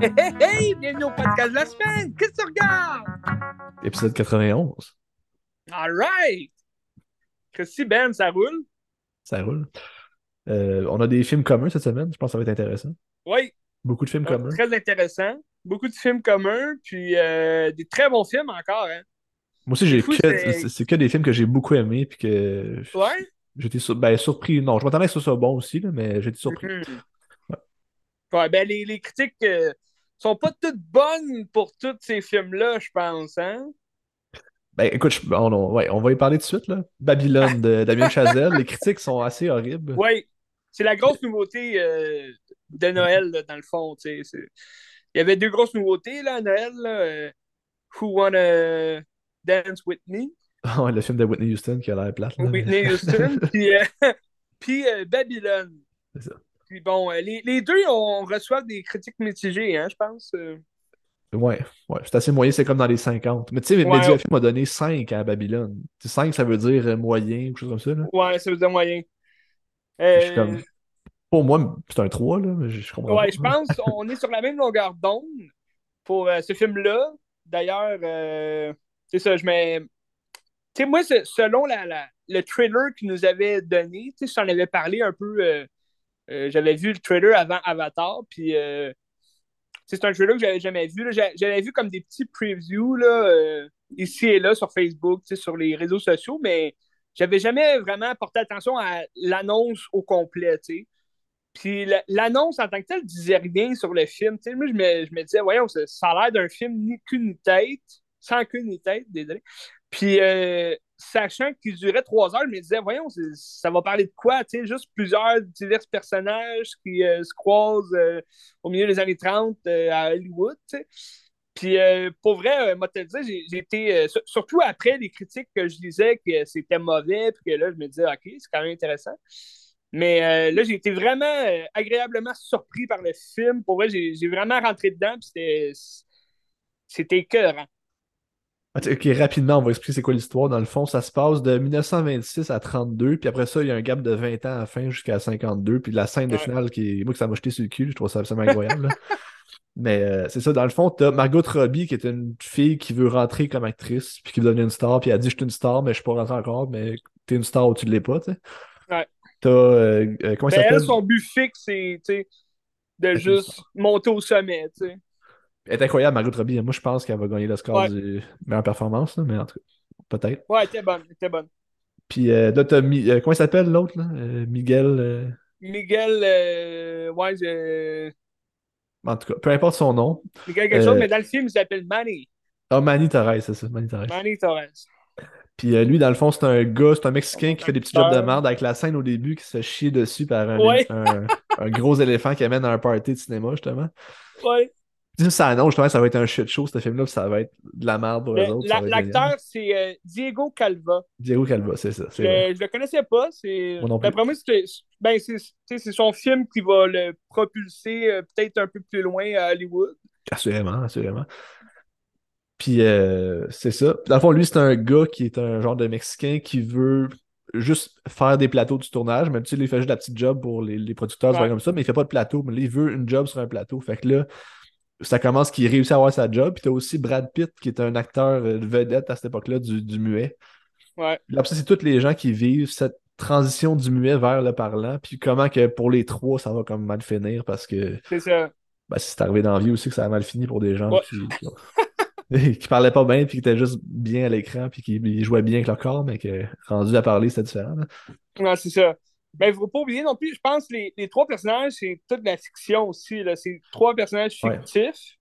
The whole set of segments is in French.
Hey, hey, hey! Bienvenue au podcast de la semaine! Qu'est-ce que tu regardes? Épisode 91. All right! Christy, Ben, ça roule? Ça roule. Euh, on a des films communs cette semaine. Je pense que ça va être intéressant. Oui, Beaucoup de films euh, communs. très intéressant. Beaucoup de films communs, puis euh, des très bons films encore, hein? Moi aussi, j'ai que, c'est- que des films que j'ai beaucoup aimés puis que Ouais? j'étais sur- ben, surpris. Non, je m'attendais que ce soit bon aussi, là, mais j'étais surpris. Mhm. Ouais, ben les, les critiques euh, sont pas toutes bonnes pour tous ces films-là, je pense, hein? Ben écoute, je- on, on- ouais, on va y parler tout de suite. Là. Babylone de Damien Chazelle. Les critiques sont assez horribles. Oui, c'est la grosse nouveauté euh, de Noël, là, dans le fond. tu sais, c'est- Il y avait deux grosses nouveautés là, à Noël. Là, euh, Who Wanna Dance With Me? Ouais, le film de Whitney Houston qui a l'air plate. là, mais- Whitney Houston. puis euh, puis, euh, Babylone. C'est ça. Puis bon, les, les deux, on reçoit des critiques mitigées, hein, je pense. Ouais, ouais, c'est assez moyen, c'est comme dans les 50. Mais tu sais, Ouais. Mediafilm m'a donné 5 à Babylone. Tu sais, 5, ça veut dire moyen ou quelque chose comme ça. Là. Ouais, ça veut dire moyen. Je suis comme- Pour moi, c'est un 3, là, mais je, comprends Ouais, pas. je pense qu'on est sur la même longueur d'onde pour euh, ce film-là. D'ailleurs, euh, c'est ça, je mets. Tu sais, moi, selon la, la- le trailer qu'il nous avait donné, tu sais, j'en avais parlé un peu. euh, j'avais vu le trailer avant Avatar, puis c'est un trailer que j'avais jamais vu. J'avais vu comme des petits previews là, euh, ici et là sur Facebook, tu sais, sur les réseaux sociaux, mais j'avais jamais vraiment porté attention à l'annonce au complet, tu sais. Puis la- l'annonce en tant que telle disait rien sur le film. Moi, je me, disais, voyons, ça, a l'air d'un film ni queue ni tête, sans queue ni tête, désolé. Puis euh, sachant qu'il durait trois heures, je me disais, voyons, ça va parler de quoi? Juste plusieurs divers personnages qui euh, se croisent euh, au milieu des années 30 euh, à Hollywood. Puis pour vrai, moi, te le dire, j'ai été, sur- surtout après les critiques que je lisais que c'était mauvais, puis que là, je me disais, OK, c'est quand même intéressant. Mais euh, là, j'ai été vraiment euh, agréablement surpris par le film. Pour vrai, j'ai vraiment rentré dedans, c'était c'était écœurant. Ok, rapidement, on va expliquer c'est quoi l'histoire. Dans le fond, ça se passe de 1926 à 32, puis après ça, il y a un gap de 20 ans à la fin jusqu'à 52, puis la scène de finale qui est. Moi, que ça m'a jeté sur le cul, je trouve ça absolument incroyable. Mais euh, c'est ça, dans le fond, t'as Margot Robbie, qui est une fille qui veut rentrer comme actrice, puis qui veut devenir une star, puis elle dit Je suis une star, mais je suis pas rentrée encore, mais t'es une star ou tu l'es pas, tu sais. Ouais. T'as. euh, euh, comment s'appelle elle, son but fixe, c'est de juste monter au sommet. tu sais. Elle est incroyable, Margot Robbie. Moi, je pense qu'elle va gagner le score Ouais. du meilleure performance, là, mais en tout cas, peut-être. Ouais, elle était bonne, elle était bonne. Puis euh, là, t'as Mi- euh, comment il s'appelle l'autre, là? Euh, Miguel. euh, Miguel, euh, ouais, je- En tout cas, peu importe son nom. Miguel quelque Euh, chose, mais dans le film, il s'appelle Manny. Ah, Manny Torres, c'est ça, Manny Torres. Manny Torres. Puis euh, lui, dans le fond, c'est un gars, c'est un Mexicain qui fait des petits jobs de merde avec la scène au début qui se fait chier dessus par un, Ouais. un, un gros éléphant qui amène à un party de cinéma, justement. Ouais. Puis ça annonce, justement, ça va être un shit show, ce film-là, puis ça va être de la merde pour Le- eux autres. la-. L'acteur, c'est euh, Diego Calva. Diego Calva, c'est ça. c'est Je, le connaissais pas. D'après moi, c'est, ben, c'est, c'est son film qui va le propulser euh, peut-être un peu plus loin à Hollywood. Assurément, assurément. Puis euh, c'est ça. Dans le fond, lui, c'est un gars qui est un genre de Mexicain qui veut juste faire des plateaux du tournage. Même tu sais, il fait juste la petite job pour les, les producteurs, Ouais. comme ça, mais il fait pas de plateau. Mais là, il veut une job sur un plateau. Fait que là, ça commence qu'il réussit à avoir sa job. Puis t'as aussi Brad Pitt, qui est un acteur euh, vedette à cette époque-là du, du muet. Ouais. Ça, c'est tous les gens qui vivent cette transition du muet vers le parlant. Puis comment que pour les trois, ça va comme mal finir parce que C'est ça. ben, c'est arrivé dans la vie aussi que ça a mal fini pour des gens Ouais. qui, parlaient pas bien, puis qui étaient juste bien à l'écran, puis qui jouaient bien avec leur corps, mais que rendu à parler, c'était différent. là. Ouais, c'est ça. Ben, il faut pas oublier non plus, je pense que les, les trois personnages, c'est toute la fiction aussi. C'est trois personnages Ouais. fictifs.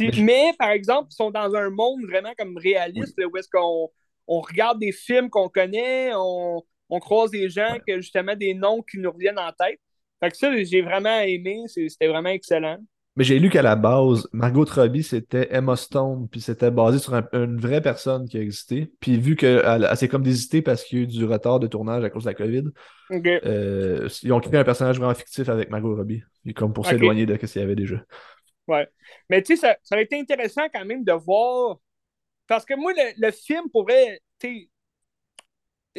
Mais mais, par exemple, ils sont dans un monde vraiment comme réaliste, là, où est-ce qu'on on regarde des films qu'on connaît, on, on croise des gens Ouais. que justement des noms qui nous reviennent en tête. Fait que ça, j'ai vraiment aimé, c'était vraiment excellent. Mais j'ai lu qu'à la base, Margot Robbie, c'était Emma Stone, puis c'était basé sur un- une vraie personne qui a existé. Puis vu qu'elle elle, s'est comme désistée parce qu'il y a eu du retard de tournage à cause de la COVID, euh, ils ont créé un personnage vraiment fictif avec Margot Robbie. Comme pour s'éloigner de ce qu'il y avait déjà. Ouais. Mais tu sais, ça, ça aurait été intéressant quand même de voir Parce que moi, le, film pourrait,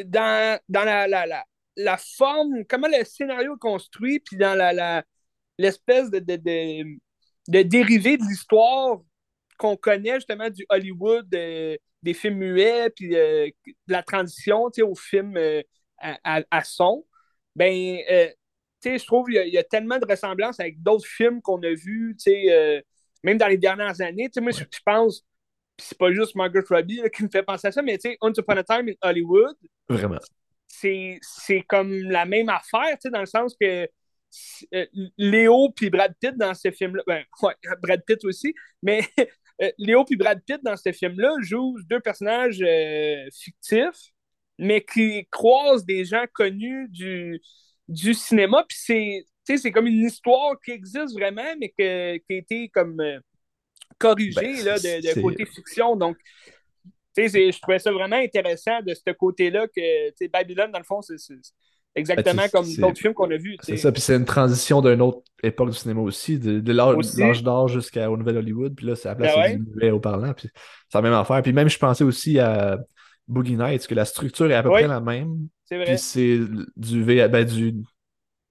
dans, dans la, la, la, forme, comment le scénario est construit, puis dans la, l'espèce de, de, de, de dérivé de l'histoire qu'on connaît justement du Hollywood, euh, des films muets, puis euh, de la transition au film euh, à, son, ben, je trouve qu'il y, a tellement de ressemblances avec d'autres films qu'on a vus, même dans les dernières années. Moi, je pense, c'est pas juste Margaret Robbie qui me fait penser à ça, mais Once Upon a Time in Hollywood. Vraiment. C'est comme la même affaire, dans le sens que Léo puis Brad Pitt dans ce film-là, ben, ouais, Brad Pitt aussi, mais euh, Léo et Brad Pitt dans ce film-là jouent deux personnages euh, fictifs, mais qui croisent des gens connus du, du cinéma. Puis c'est, comme une histoire qui existe vraiment, mais qui a été comme euh, corrigée ben, là, de, côté fiction. Donc, je trouvais ça vraiment intéressant de ce côté-là que Babylone, dans le fond, c'est Exactement ben, comme d'autres films qu'on a vus. C'est ça, puis c'est une transition d'une autre époque du cinéma aussi, de, l'âge d'or jusqu'au Nouvel Hollywood, puis là, c'est la place ben du muet au parlant, puis c'est la même affaire. Puis même, je pensais aussi à Boogie Nights, que la structure est à peu près la même. C'est vrai. Puis c'est du, ben, du,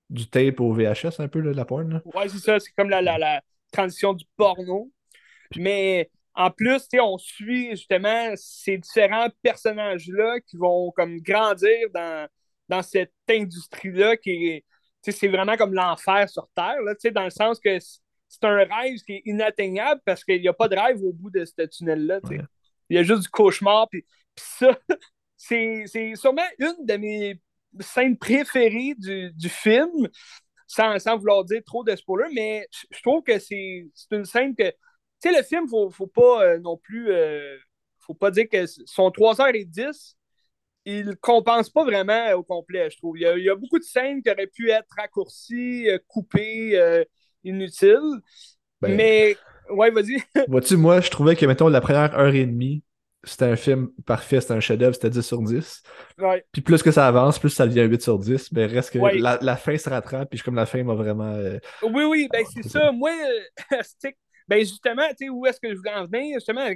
du tape au VHS, un peu, de la porn. Ouais, c'est ça, c'est comme la, la, la, transition du porno. Mais en plus, on suit justement ces différents personnages-là qui vont comme grandir dans dans cette industrie-là qui est. C'est vraiment comme l'enfer sur Terre, là, dans le sens que c'est un rêve qui est inatteignable parce qu'il n'y a pas de rêve au bout de ce tunnel-là. Il y a juste du cauchemar. Puis, ça, c'est sûrement une de mes scènes préférées du, du film, sans, sans, vouloir dire trop de spoilers, mais je trouve que c'est une scène que. Tu sais, le film, faut, faut pas euh, non plus. Euh, faut pas dire que sont 3h10, il compense pas vraiment au complet, je trouve. Il y, a, beaucoup de scènes qui auraient pu être raccourcies, euh, coupées, euh, inutiles. Ben, mais, ouais, vas-y. Vois-tu, moi, je trouvais que, mettons, la première heure et demie, c'était un film parfait, c'était un chef-d'œuvre, c'était 10 sur 10. Puis plus que ça avance, plus ça devient 8 sur 10. Mais reste que la, fin se rattrape, puis comme la fin m'a vraiment. Euh, oui, oui, ben c'est ça. Moi, ben justement, tu sais, où est-ce que je voulais en venir? Justement,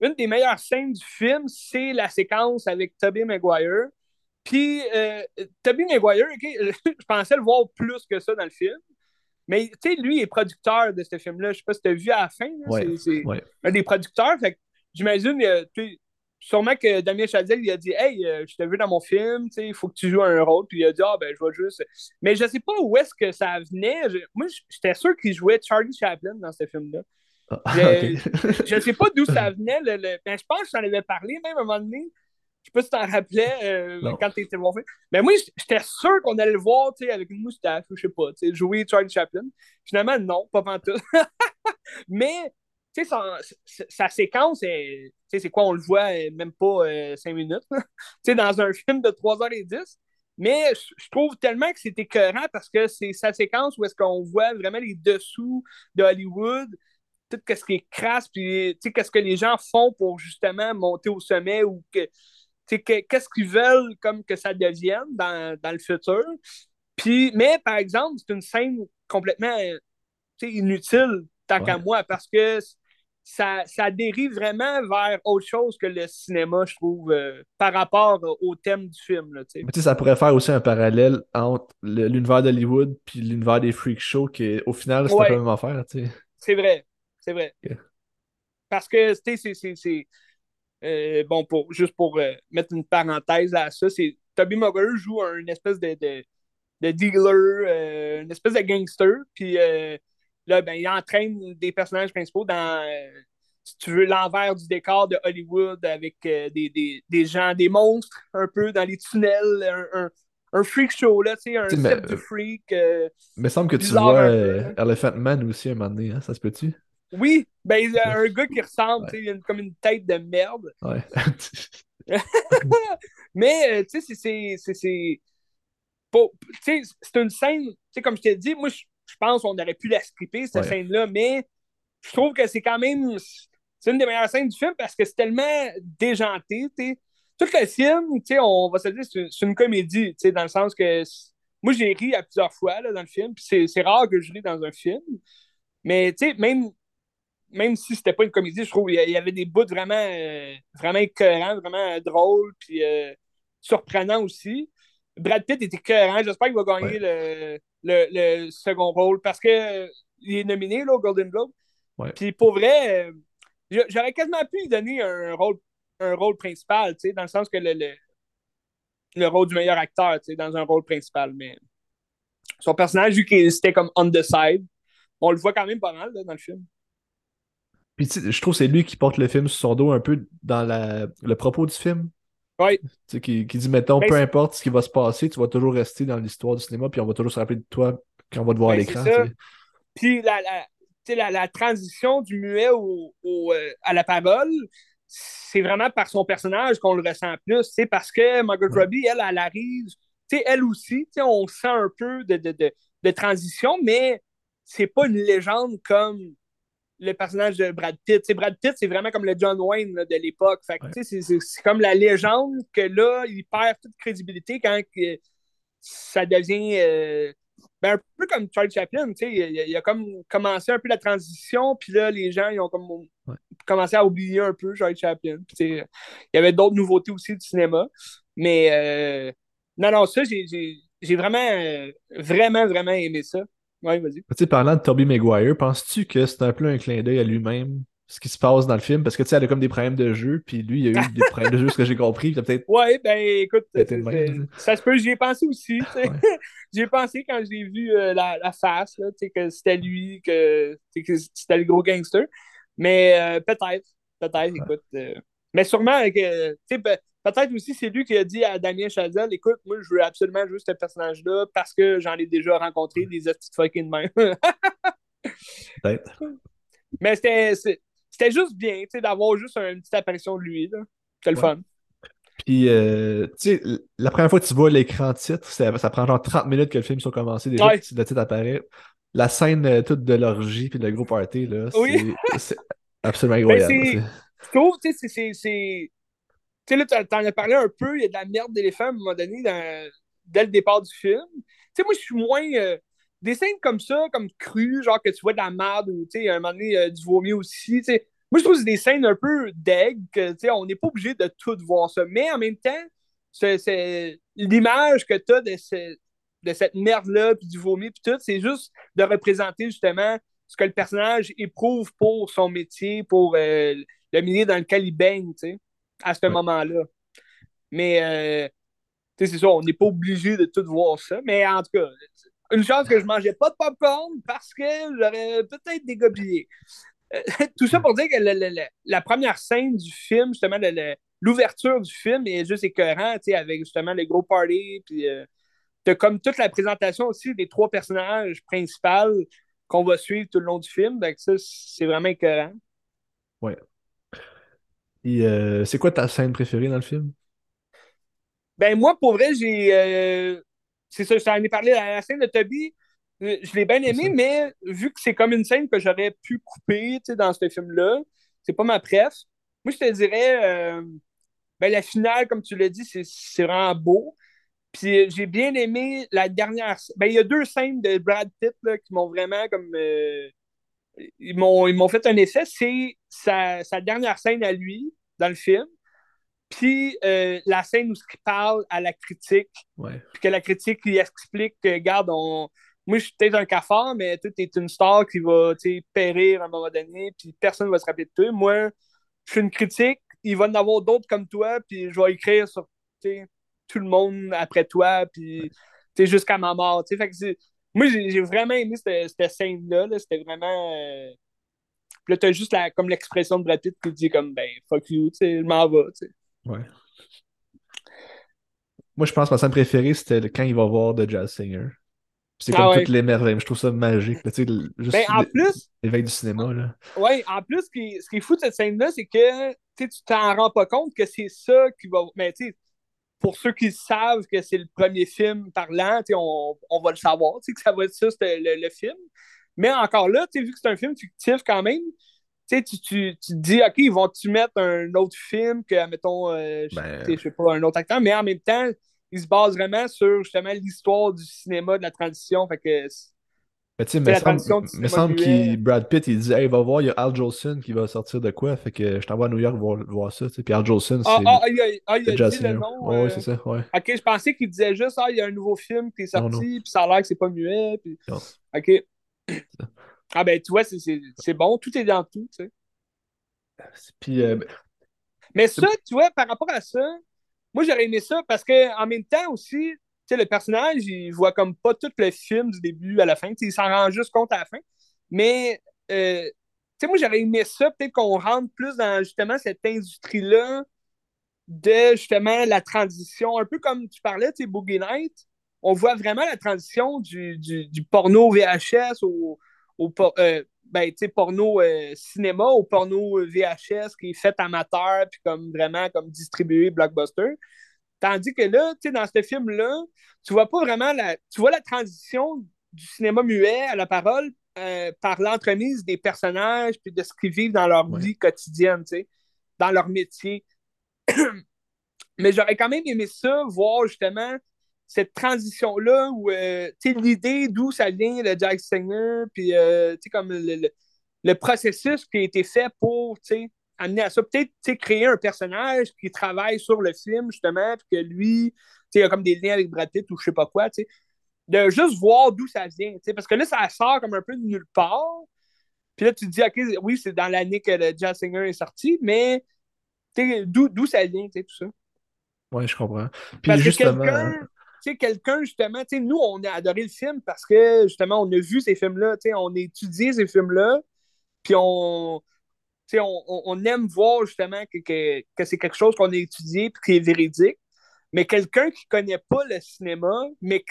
une des meilleures scènes du film, c'est la séquence avec Tobey Maguire. Puis, euh, Tobey Maguire, je pensais le voir plus que ça dans le film. Mais, tu sais, lui est producteur de ce film-là. Je sais pas si tu as vu à la fin. c'est un des producteurs. Fait j'imagine, sûrement que Damien Chazelle, il a dit Hey, euh, je t'ai vu dans mon film, il faut que tu joues un rôle. Puis il a dit Ah, ben, je vais juste. Mais je sais pas où est-ce que ça venait. moi, j'étais sûr qu'il jouait Charlie Chaplin dans ce film-là. Ah, je ne sais pas d'où ça venait. Le, Ben, je pense que j'en avais parlé même à un moment donné. Je sais pas si tu t'en rappelais euh, quand tu étais voir Mais moi, j'étais sûr qu'on allait le voir avec une moustache ou je sais pas, jouer Charlie Chaplin. Finalement, non, pas pantoute. Mais sa, sa, séquence, c'est quoi, on le voit euh, même pas euh, cinq minutes. dans un film de 3h10. Mais je trouve tellement que c'est écœurant parce que c'est sa séquence où est-ce qu'on voit vraiment les dessous de Hollywood tout ce qui est crasse, puis qu'est-ce que les gens font pour justement monter au sommet ou que qu'est-ce qu'ils veulent comme que ça devienne dans, le futur. Puis, mais par exemple, c'est une scène complètement inutile, tant qu'à moi, parce que ça, ça, dérive vraiment vers autre chose que le cinéma, je trouve, euh, par rapport au thème du film. Là, ça pourrait faire aussi un parallèle entre l'univers d'Hollywood puis l'univers des freak shows, qui au final, c'est la même affaire. C'est vrai. C'est vrai. Parce que, tu sais, c'est. Euh, bon, pour, juste pour euh, mettre une parenthèse à ça, c'est Toby Maguire joue une espèce de, de, dealer, euh, une espèce de gangster, puis là, ben, il entraîne des personnages principaux dans, si tu veux, l'envers du décor de Hollywood avec des, des, des, gens, des monstres un peu dans les tunnels, un, un, freak show, là, tu sais, un set de freak. mais il me semble que tu vois Elephant Man aussi un moment donné, hein, ça se peut-tu? Oui, ben, il y a un gars qui ressemble, il a comme une tête de merde. Ouais. Mais, euh, tu sais, c'est. C'est une scène, tu sais, comme je t'ai dit, moi, je pense qu'on aurait pu la scripter, cette scène-là, mais je trouve que c'est quand même. C'est une des meilleures scènes du film parce que c'est tellement déjanté. Tout le film, tu sais, on va se dire, c'est une comédie, dans le sens que. Moi, j'ai ri à plusieurs fois là, dans le film, puis c'est rare que je ris dans un film. Mais, tu sais, même même si c'était pas une comédie, je trouve qu'il y avait des bouts vraiment, euh, vraiment écœurants, vraiment drôles, puis euh, surprenants aussi. Brad Pitt était écœurant. J'espère qu'il va gagner le, le, second rôle parce qu'il est nominé là, au Golden Globe. Puis pour vrai, j'aurais quasiment pu lui donner un rôle, un rôle principal, dans le sens que le, le, rôle du meilleur acteur, dans un rôle principal. Mais son personnage, vu qu'il était comme on the side, on le voit quand même pas mal dans le film. Puis je trouve que c'est lui qui porte le film sur son dos un peu dans la, le propos du film. Oui. Qui, qui dit, mettons, ben, peu importe ce qui va se passer, tu vas toujours rester dans l'histoire du cinéma, puis on va toujours se rappeler de toi quand on va te voir à ben, l'écran. Puis la, la, la, transition du muet au, euh, à la parole, c'est vraiment par son personnage qu'on le ressent plus. C'est parce que Margot Robbie, elle, elle arrive, elle aussi, on sent un peu de, de, de, de transition, mais c'est pas une légende comme le personnage de Brad Pitt. Brad Pitt, c'est vraiment comme le John Wayne de l'époque. C'est comme la légende que là, il perd toute crédibilité quand ça devient euh, ben, un peu comme Charlie Chaplin. Il, il, a comme commencé un peu la transition, puis là, les gens ils ont comme commencé à oublier un peu Charlie Chaplin. il y avait d'autres nouveautés aussi du cinéma. Mais euh, non, non, ça, j'ai vraiment, euh, vraiment, vraiment aimé ça. Ouais, vas-y. Tu sais, parlant de Tobey Maguire, penses-tu que c'est un peu un clin d'œil à lui-même, ce qui se passe dans le film? Parce que tu sais, elle a comme des problèmes de jeu, puis lui, il a eu des problèmes de jeu, ce que j'ai compris. peut-être. Ouais, ben écoute, ça se peut, j'y ai pensé aussi. j'y ai pensé quand j'ai vu euh, la, la, face, là, que c'était lui, que, que c'était le gros gangster. Mais euh, peut-être, peut-être, écoute. Euh, mais sûrement que, tu sais, Peut-être aussi c'est lui qui a dit à Damien Chazelle écoute, moi je veux absolument jouer ce personnage-là parce que j'en ai déjà rencontré des petites fucking mains. Peut-être. Mais c'était juste bien d'avoir juste une petite apparition de lui. C'était le fun. Puis, euh, tu sais, la première fois que tu vois l'écran titre, ça, ça, prend genre 30 minutes que le film soit commencé. Déjà, le titre apparaît. La scène euh, toute de l'orgie puis le gros party, là, c'est absolument ben, incroyable. je trouve, tu sais, c'est tu sais, là, t'en as parlé un peu, il y a de la merde d'éléphant à un moment donné dès le départ du film. Tu sais, moi, je suis moins. Euh, des scènes comme ça, comme crues, genre que tu vois de la merde ou, tu sais, à un moment donné, euh, du vomi aussi, tu sais. Moi, je trouve que c'est des scènes un peu deg, que, tu sais, on n'est pas obligé de tout voir ça. Mais en même temps, c'est l'image que tu as de, de cette merde-là, puis du vomi, puis tout, c'est juste de représenter justement ce que le personnage éprouve pour son métier, pour euh, le milieu dans lequel il baigne, tu sais à ce moment-là. Mais, euh, tu sais, c'est ça, on n'est pas obligé de tout voir ça. Mais en tout cas, une chance que je mangeais pas de popcorn parce que j'aurais peut-être dégobillé. Euh, tout ça pour dire que la première scène du film, justement, l'ouverture du film est juste écœurant, tu sais, avec justement les gros parties, puis euh, t'as comme toute la présentation aussi des trois personnages principaux qu'on va suivre tout le long du film. Donc ça, c'est vraiment écœurant. Ouais. Euh, c'est quoi ta scène préférée dans le film? Ben, moi, pour vrai, j'ai. Euh, c'est ça, je t'en ai parlé à la scène de Toby. Euh, je l'ai bien aimé, mais vu que c'est comme une scène que j'aurais pu couper dans ce film-là, c'est pas ma préf. Moi, je te dirais, ben, la finale, comme tu l'as dit, c'est vraiment beau. Puis j'ai bien aimé la dernière. Ben, il y a deux scènes de Brad Pitt qui m'ont vraiment comme ils m'ont fait un effet, c'est sa, sa, dernière scène à lui dans le film, puis euh, la scène où il parle à la critique, puis que la critique lui explique que, regarde, on... moi je suis peut-être un cafard, mais tu es une star qui va périr à un moment donné, puis personne ne va se rappeler de toi. Moi, je suis une critique, il va y en avoir d'autres comme toi, puis je vais écrire sur tout le monde après toi, puis jusqu'à ma mort. Fait que moi, j'ai vraiment aimé cette, scène-là. C'était vraiment. Euh... Là, t'as juste la, comme l'expression de Brad Pitt qui dit comme ben fuck you, tu sais, je m'en vais, tu sais. Ouais. Moi, je pense que ma scène préférée, c'était quand il va voir The Jazz Singer. C'est comme ah toutes les merveilles. Je trouve ça magique. Tu sais, juste ben, en plus. L'éveil du cinéma. Là. Ouais, en plus, ce qui, ce qui est fou de cette scène-là, c'est que tu t'en rends pas compte que c'est ça qui va. Mais tu sais, pour ceux qui savent que c'est le premier film parlant, on, on va le savoir, que ça va être ça, le, le, film. Mais encore là, vu que c'est un film fictif quand même, tu, tu, tu te dis, OK, ils vont-tu mettre un autre film que, mettons, euh, ben, je sais pas, un autre acteur, mais en même temps, ils se basent vraiment sur justement l'histoire du cinéma, de la transition. Fait que Mais tu sais, me semble, me semble qu'il Brad Pitt, il dit Hey, va voir, il y a Al Jolson qui va sortir de quoi. Fait que je t'envoie à New York voir, voir ça. Puis Al Jolson, Ah, c'est ah, ah, il a, ah, il le a jazz dit le singer. nom. Ouais, euh, c'est ça, ouais. Ok, je pensais qu'il disait juste, ah, il y a un nouveau film qui est sorti, puis ça a l'air que c'est pas muet. Puis... Non. Ok. Ah, ben, tu vois, c'est- bon, tout est dans tout, tu sais. Puis, euh, ben, Mais ça, tu vois, par rapport à ça, moi, j'aurais aimé ça parce que en même temps aussi, sais, le personnage, il voit comme pas tout le film du début à la fin. Il s'en rend juste compte à la fin. Mais, euh, tu sais, moi, j'aurais aimé ça, peut-être qu'on rentre plus dans justement cette industrie-là de justement la transition, un peu comme tu parlais, tu sais, Boogie Night. On voit vraiment la transition du, du, porno VHS au, au euh, ben, porno euh, cinéma au porno VHS qui est fait amateur puis comme vraiment comme distribué blockbuster. Tandis que là, tu sais, dans ce film-là, tu vois pas vraiment la. Tu vois la transition du cinéma muet à la parole euh, par l'entremise des personnages puis de ce qu'ils vivent dans leur Ouais. vie quotidienne, tu sais, dans leur métier. Mais j'aurais quand même aimé ça, voir justement cette transition-là où, euh, tu sais, l'idée d'où ça vient, le Jack Singer, puis, euh, tu sais, comme le, le- le processus qui a été fait pour, tu sais, amener à ça. Peut-être, créer un personnage qui travaille sur le film, justement, puis que lui, il a comme des liens avec Brad Pitt ou je sais pas quoi, tu sais. De juste voir d'où ça vient, tu sais, parce que là, ça sort comme un peu de nulle part. Puis là, tu te dis, OK, oui, c'est dans l'année que le Jazz Singer est sorti, mais d'où d'où ça vient, tu sais, tout ça. ouais, je comprends. Puis, Parce que justement, quelqu'un, tu sais, quelqu'un, justement, tu sais, nous, on a adoré le film parce que, justement, on a vu ces films-là, tu sais, on a étudié ces films-là, puis on, on, on- on aime voir, justement, que, que, que c'est quelque chose qu'on a étudié puis qui est véridique. Mais quelqu'un qui connaît pas le cinéma, mais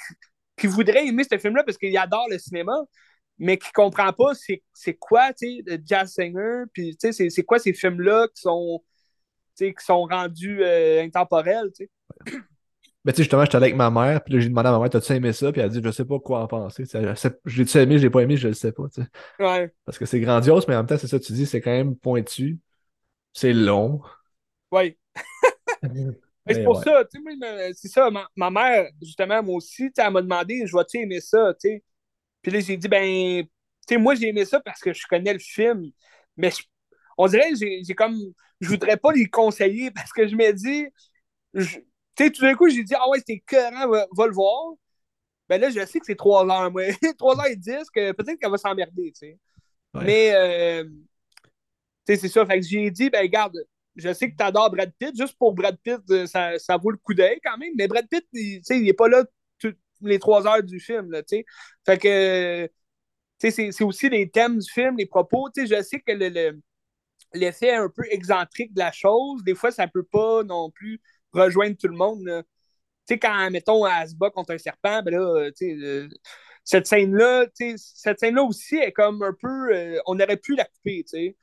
qui, voudrait aimer ce film-là parce qu'il adore le cinéma, mais qui comprend pas c'est quoi, tu sais, le Jazz Singer, puis, c'est quoi ces films-là qui sont, qui sont rendus euh, intemporels, tu sais. Ben, tu sais, justement, j'étais allé avec ma mère, puis là, j'ai demandé à ma mère T'as-tu aimé ça? Puis elle a dit Je sais pas quoi en penser. Tu sais, elle sait- Je l'ai-tu aimé, je l'ai pas aimé, je le sais pas. Ouais, Parce que c'est grandiose, mais en même temps, c'est ça, tu dis, c'est quand même pointu. C'est long. ouais. Mais Mais c'est pour ouais. ça, tu sais, c'est ça, ma, ma mère, justement, moi aussi, elle m'a demandé, je vais-tu aimer ça, tu sais? Puis là, j'ai dit, ben, tu sais, moi, j'ai aimé ça parce que je connais le film. Mais je- on dirait j'ai j'ai comme, je voudrais pas les conseiller parce que je me dis, je- tu sais, tout d'un coup, j'ai dit, ah ouais, c'était écœurant, va, va le voir. Ben là, je sais que c'est 3 heures, moi. 3 heures et 10, que peut-être qu'elle va s'emmerder, tu sais. Ouais. Mais, euh, tu sais, c'est ça. Fait que j'ai dit, ben, regarde, je sais que tu adores Brad Pitt. Juste pour Brad Pitt, euh, ça, ça vaut le coup d'œil quand même. Mais Brad Pitt, il, tu sais, il est pas là toutes les trois heures du film, là, tu sais. Fait que, tu sais, c'est c'est aussi les thèmes du film, les propos. Tu sais, je sais que le, le- l'effet un peu excentrique de la chose, des fois, ça peut pas non plus rejoindre tout le monde. Tu sais, quand, mettons, elle se bat contre un serpent, ben là, tu sais, euh, cette scène-là, tu sais, cette scène-là aussi est comme un peu. euh, on aurait pu la couper, tu sais.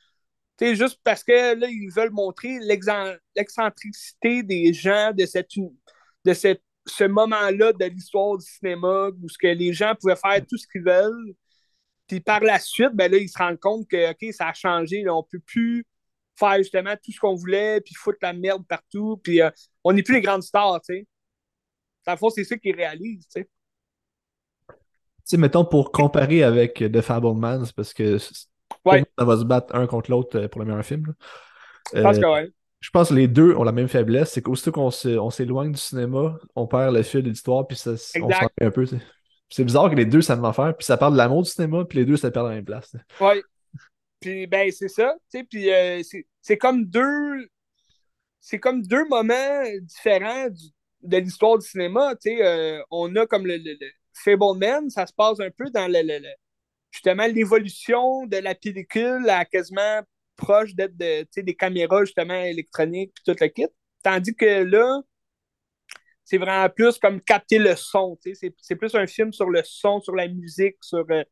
Tu sais, juste parce que là, ils veulent montrer l'excentricité des gens de, cette, de cette, ce moment-là de l'histoire du cinéma où ce que les gens pouvaient faire tout ce qu'ils veulent. Puis par la suite, ben là, ils se rendent compte que, OK, ça a changé. Là, on peut plus faire justement tout ce qu'on voulait, puis foutre la merde partout. Puis euh, on n'est plus les grandes stars, tu sais. Dans le fond, c'est ça qu'ils réalisent, tu sais. Tu sais, mettons, pour comparer avec The Fablemans, parce que Ouais. ça va se battre un contre l'autre euh, pour le meilleur film. Je pense Euh, que ouais. je pense que les deux ont la même faiblesse, c'est qu'aussitôt qu'on on s'éloigne du cinéma, on perd le fil de l'histoire, puis ça, on Exact. s'ennuie un peu. tu sais. C'est bizarre que les deux, ça me faire, puis ça parle de l'amour du cinéma, puis les deux, ça perd la même place. Ouais. Puis ben c'est ça, tu sais, puis euh, c'est c'est comme deux c'est comme deux moments différents de l'histoire du cinéma, euh, on a comme le, le, le Fableman, ça se passe un peu dans le, le- justement l'évolution de la pellicule à quasiment proche d'être de, des caméras justement électroniques puis tout le kit, tandis que là c'est vraiment plus comme capter le son, c'est plus un film sur le son, sur la musique, sur euh,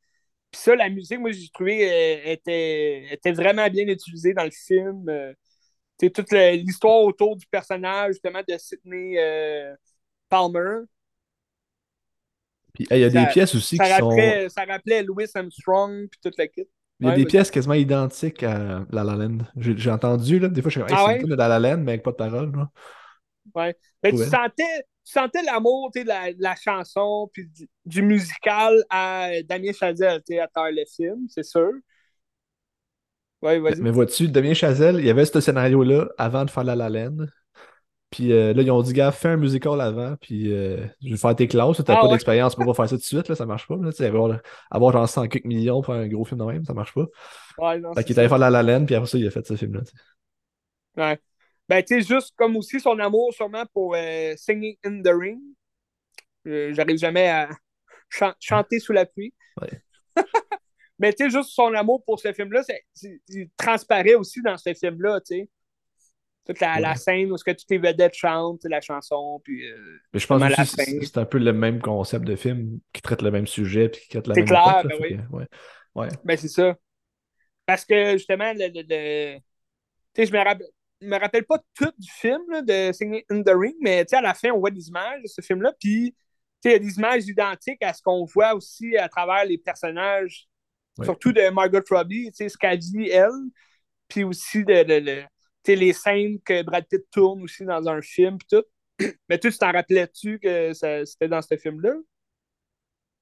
puis ça, la musique, moi, j'ai trouvé euh, était, était vraiment bien utilisée dans le film. Euh, tu sais, toute l'histoire autour du personnage, justement, de Sidney euh, Palmer. Puis hey, il y a Ça- des pièces aussi Ça qui sont. rappelait, ça rappelait Louis Armstrong, puis toute la kit. Il y a Ouais, des pièces quasiment identiques à La La Land. J'ai entendu, là, des fois, je suis Hey, Ah c'est ouais? de La La Land, mais avec pas de parole. là. Ouais. Mais tu sentais, sentais l'amour de la, la, chanson puis du, musical à Damien Chazelle à travers le film, c'est sûr. Ouais, vas-y. Mais vois-tu, Damien Chazelle, il y avait ce scénario-là avant de faire La La Land. Puis euh, là, ils ont dit, gars, fais un musical avant, puis euh, je vais faire tes classes. T'as ah pas d'expérience, tu peux pas faire ça tout de suite, là, ça marche pas. Là, avoir, avoir genre 100 quelques millions pour faire un gros film de même, ça marche pas. Ouais, non, fait qu'il est allé faire La La Land, puis après ça, il a fait ce film-là. Ouais. Ben, tu sais, juste comme aussi son amour sûrement pour euh, Singing in the Ring. J'arrive jamais à chanter sous la pluie. Ouais. Mais tu sais, juste son amour pour ce film-là, il transparaît aussi dans ce film-là, tu sais. Toute la, scène où ce que toutes les vedettes chantent, la chanson, puis. Euh, mais je pense que c'est un peu le même concept de film qui traite le même sujet puis qui traite la même clair, ben oui. ouais. ouais. Ben c'est ça. Parce que justement, le, le, tu sais, je me rappelle me rappelle pas tout du film de Singing in the Ring, mais à la fin, on voit des images de ce film-là, puis il y a des images identiques à ce qu'on voit aussi à travers les personnages, surtout de Margot Robbie, ce qu'elle dit, elle, puis aussi de, les scènes que Brad Pitt tourne aussi dans un film, tout. Mais tu t'en rappelais-tu que c'était dans ce film-là?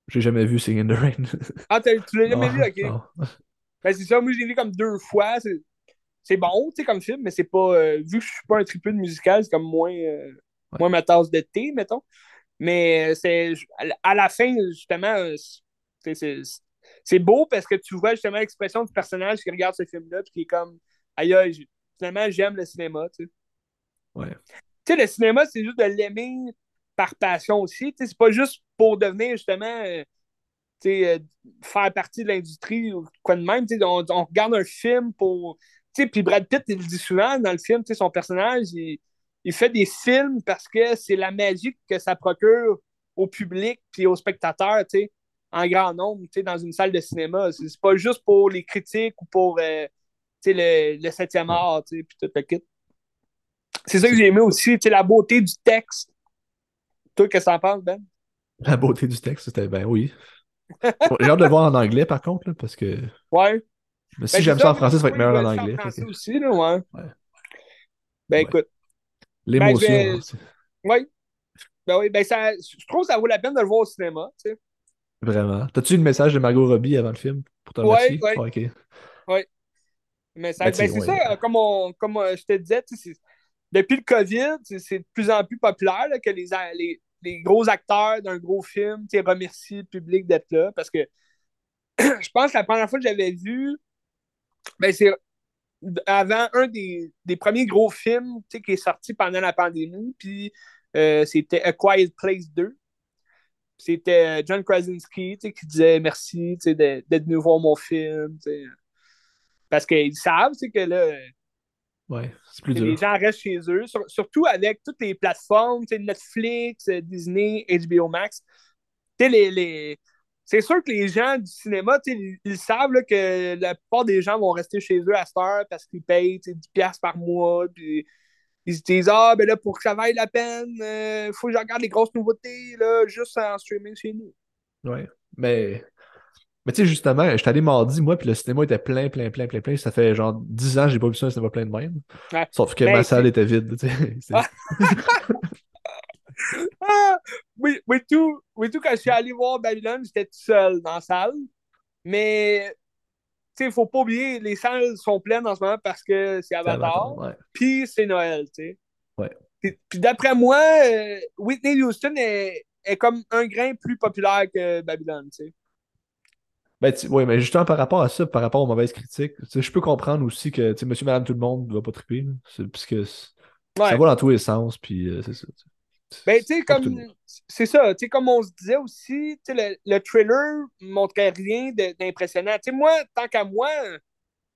J'ai jamais vu Sing in the Rain. ah, tu l'as jamais vu, ok. Ben, c'est ça, moi je l'ai vu comme deux fois. C'est bon, tu sais, comme film, mais c'est pas. Euh, vu que je suis pas un triple de musical, c'est comme moins, euh, moins ma tasse de thé, mettons. Mais c'est à la fin, justement, euh, c'est beau parce que tu vois justement l'expression du personnage qui regarde ce film-là, puis qui est comme aïe, aïe finalement, j'aime le cinéma, tu sais. Ouais. Tu sais, le cinéma, c'est juste de l'aimer par passion aussi. Tu sais, c'est pas juste pour devenir justement, euh, tu sais, euh, faire partie de l'industrie ou quoi de même. Tu sais, on, regarde un film pour. Tu sais, puis Brad Pitt, il le dit souvent dans le film, tu sais, son personnage, il, il fait des films parce que c'est la magie que ça procure au public puis aux spectateurs, tu sais, en grand nombre, tu sais, dans une salle de cinéma. C'est pas juste pour les critiques ou pour. Euh, le, le septième art, puis tout le kit. C'est ça que j'ai aimé aussi, la beauté du texte. Toi, qu'est-ce que t'en penses, Ben? La beauté du texte, c'était ben oui. j'ai hâte de le voir en anglais, par contre, là, parce que. Ouais. Mais si ben, j'aime ça en français, ça va être meilleur en anglais. En français aussi, là, ouais. ouais. Ben écoute. L'émotion. Ben, oui. Ben oui, ben ça, je trouve que ça vaut la peine de le voir au cinéma, tu sais. Vraiment. T'as-tu eu le message de Margot Robbie avant le film pour te remercier? Oui, oui. Ouais. Mais ben, c'est ça, comme, comme euh, je te disais, depuis le COVID, c'est de plus en plus populaire que les, les, gros acteurs d'un gros film remercient le public d'être là. Parce que je pense que la première fois que j'avais vu, ben, c'est avant un des, premiers gros films qui est sorti pendant la pandémie, puis euh, c'était A Quiet Place 2. C'était John Krasinski qui disait merci d'être venu voir mon film. Parce qu'ils savent, que là. Ouais, c'est plus dur. Les gens restent chez eux, surtout avec toutes les plateformes, Netflix, euh, Disney, HBO Max. Les, les... C'est sûr que les gens du cinéma, ils, ils savent que la plupart des gens vont rester chez eux à cette heure parce qu'ils payent 10$ par mois. Puis ils se disent Ah, ben là, pour que ça vaille la peine, il euh, faut que je regarde les grosses nouveautés là, juste en streaming chez nous. Ouais, mais mais tu sais, justement, j'étais allé mardi, moi, puis le cinéma était plein, plein, plein, plein, plein. Ça fait genre 10 ans que j'ai pas vu ça, un cinéma plein de même. Sauf que ma salle était vide, sais. ah, oui, oui, tout, oui, tout, quand je suis allé voir Babylone, j'étais tout seul dans la salle. Mais, tu sais, il faut pas oublier, les salles sont pleines en ce moment parce que c'est Avatar. Ouais. Puis c'est Noël, tu sais. Ouais. Puis, d'après moi, euh, Whitney Houston est, est comme un grain plus populaire que Babylone, tu sais. Ben, oui, mais justement par rapport à ça, par rapport aux mauvaises critiques, je peux comprendre aussi que monsieur, madame, tout le monde ne va pas triper. Puisque ça va dans tous les sens, puis euh, c'est ça. Ben, tu sais, comme. C'est ça, tu sais, comme on se disait aussi, le, le trailer montrait rien d'impressionnant. Tu sais, moi, tant qu'à moi,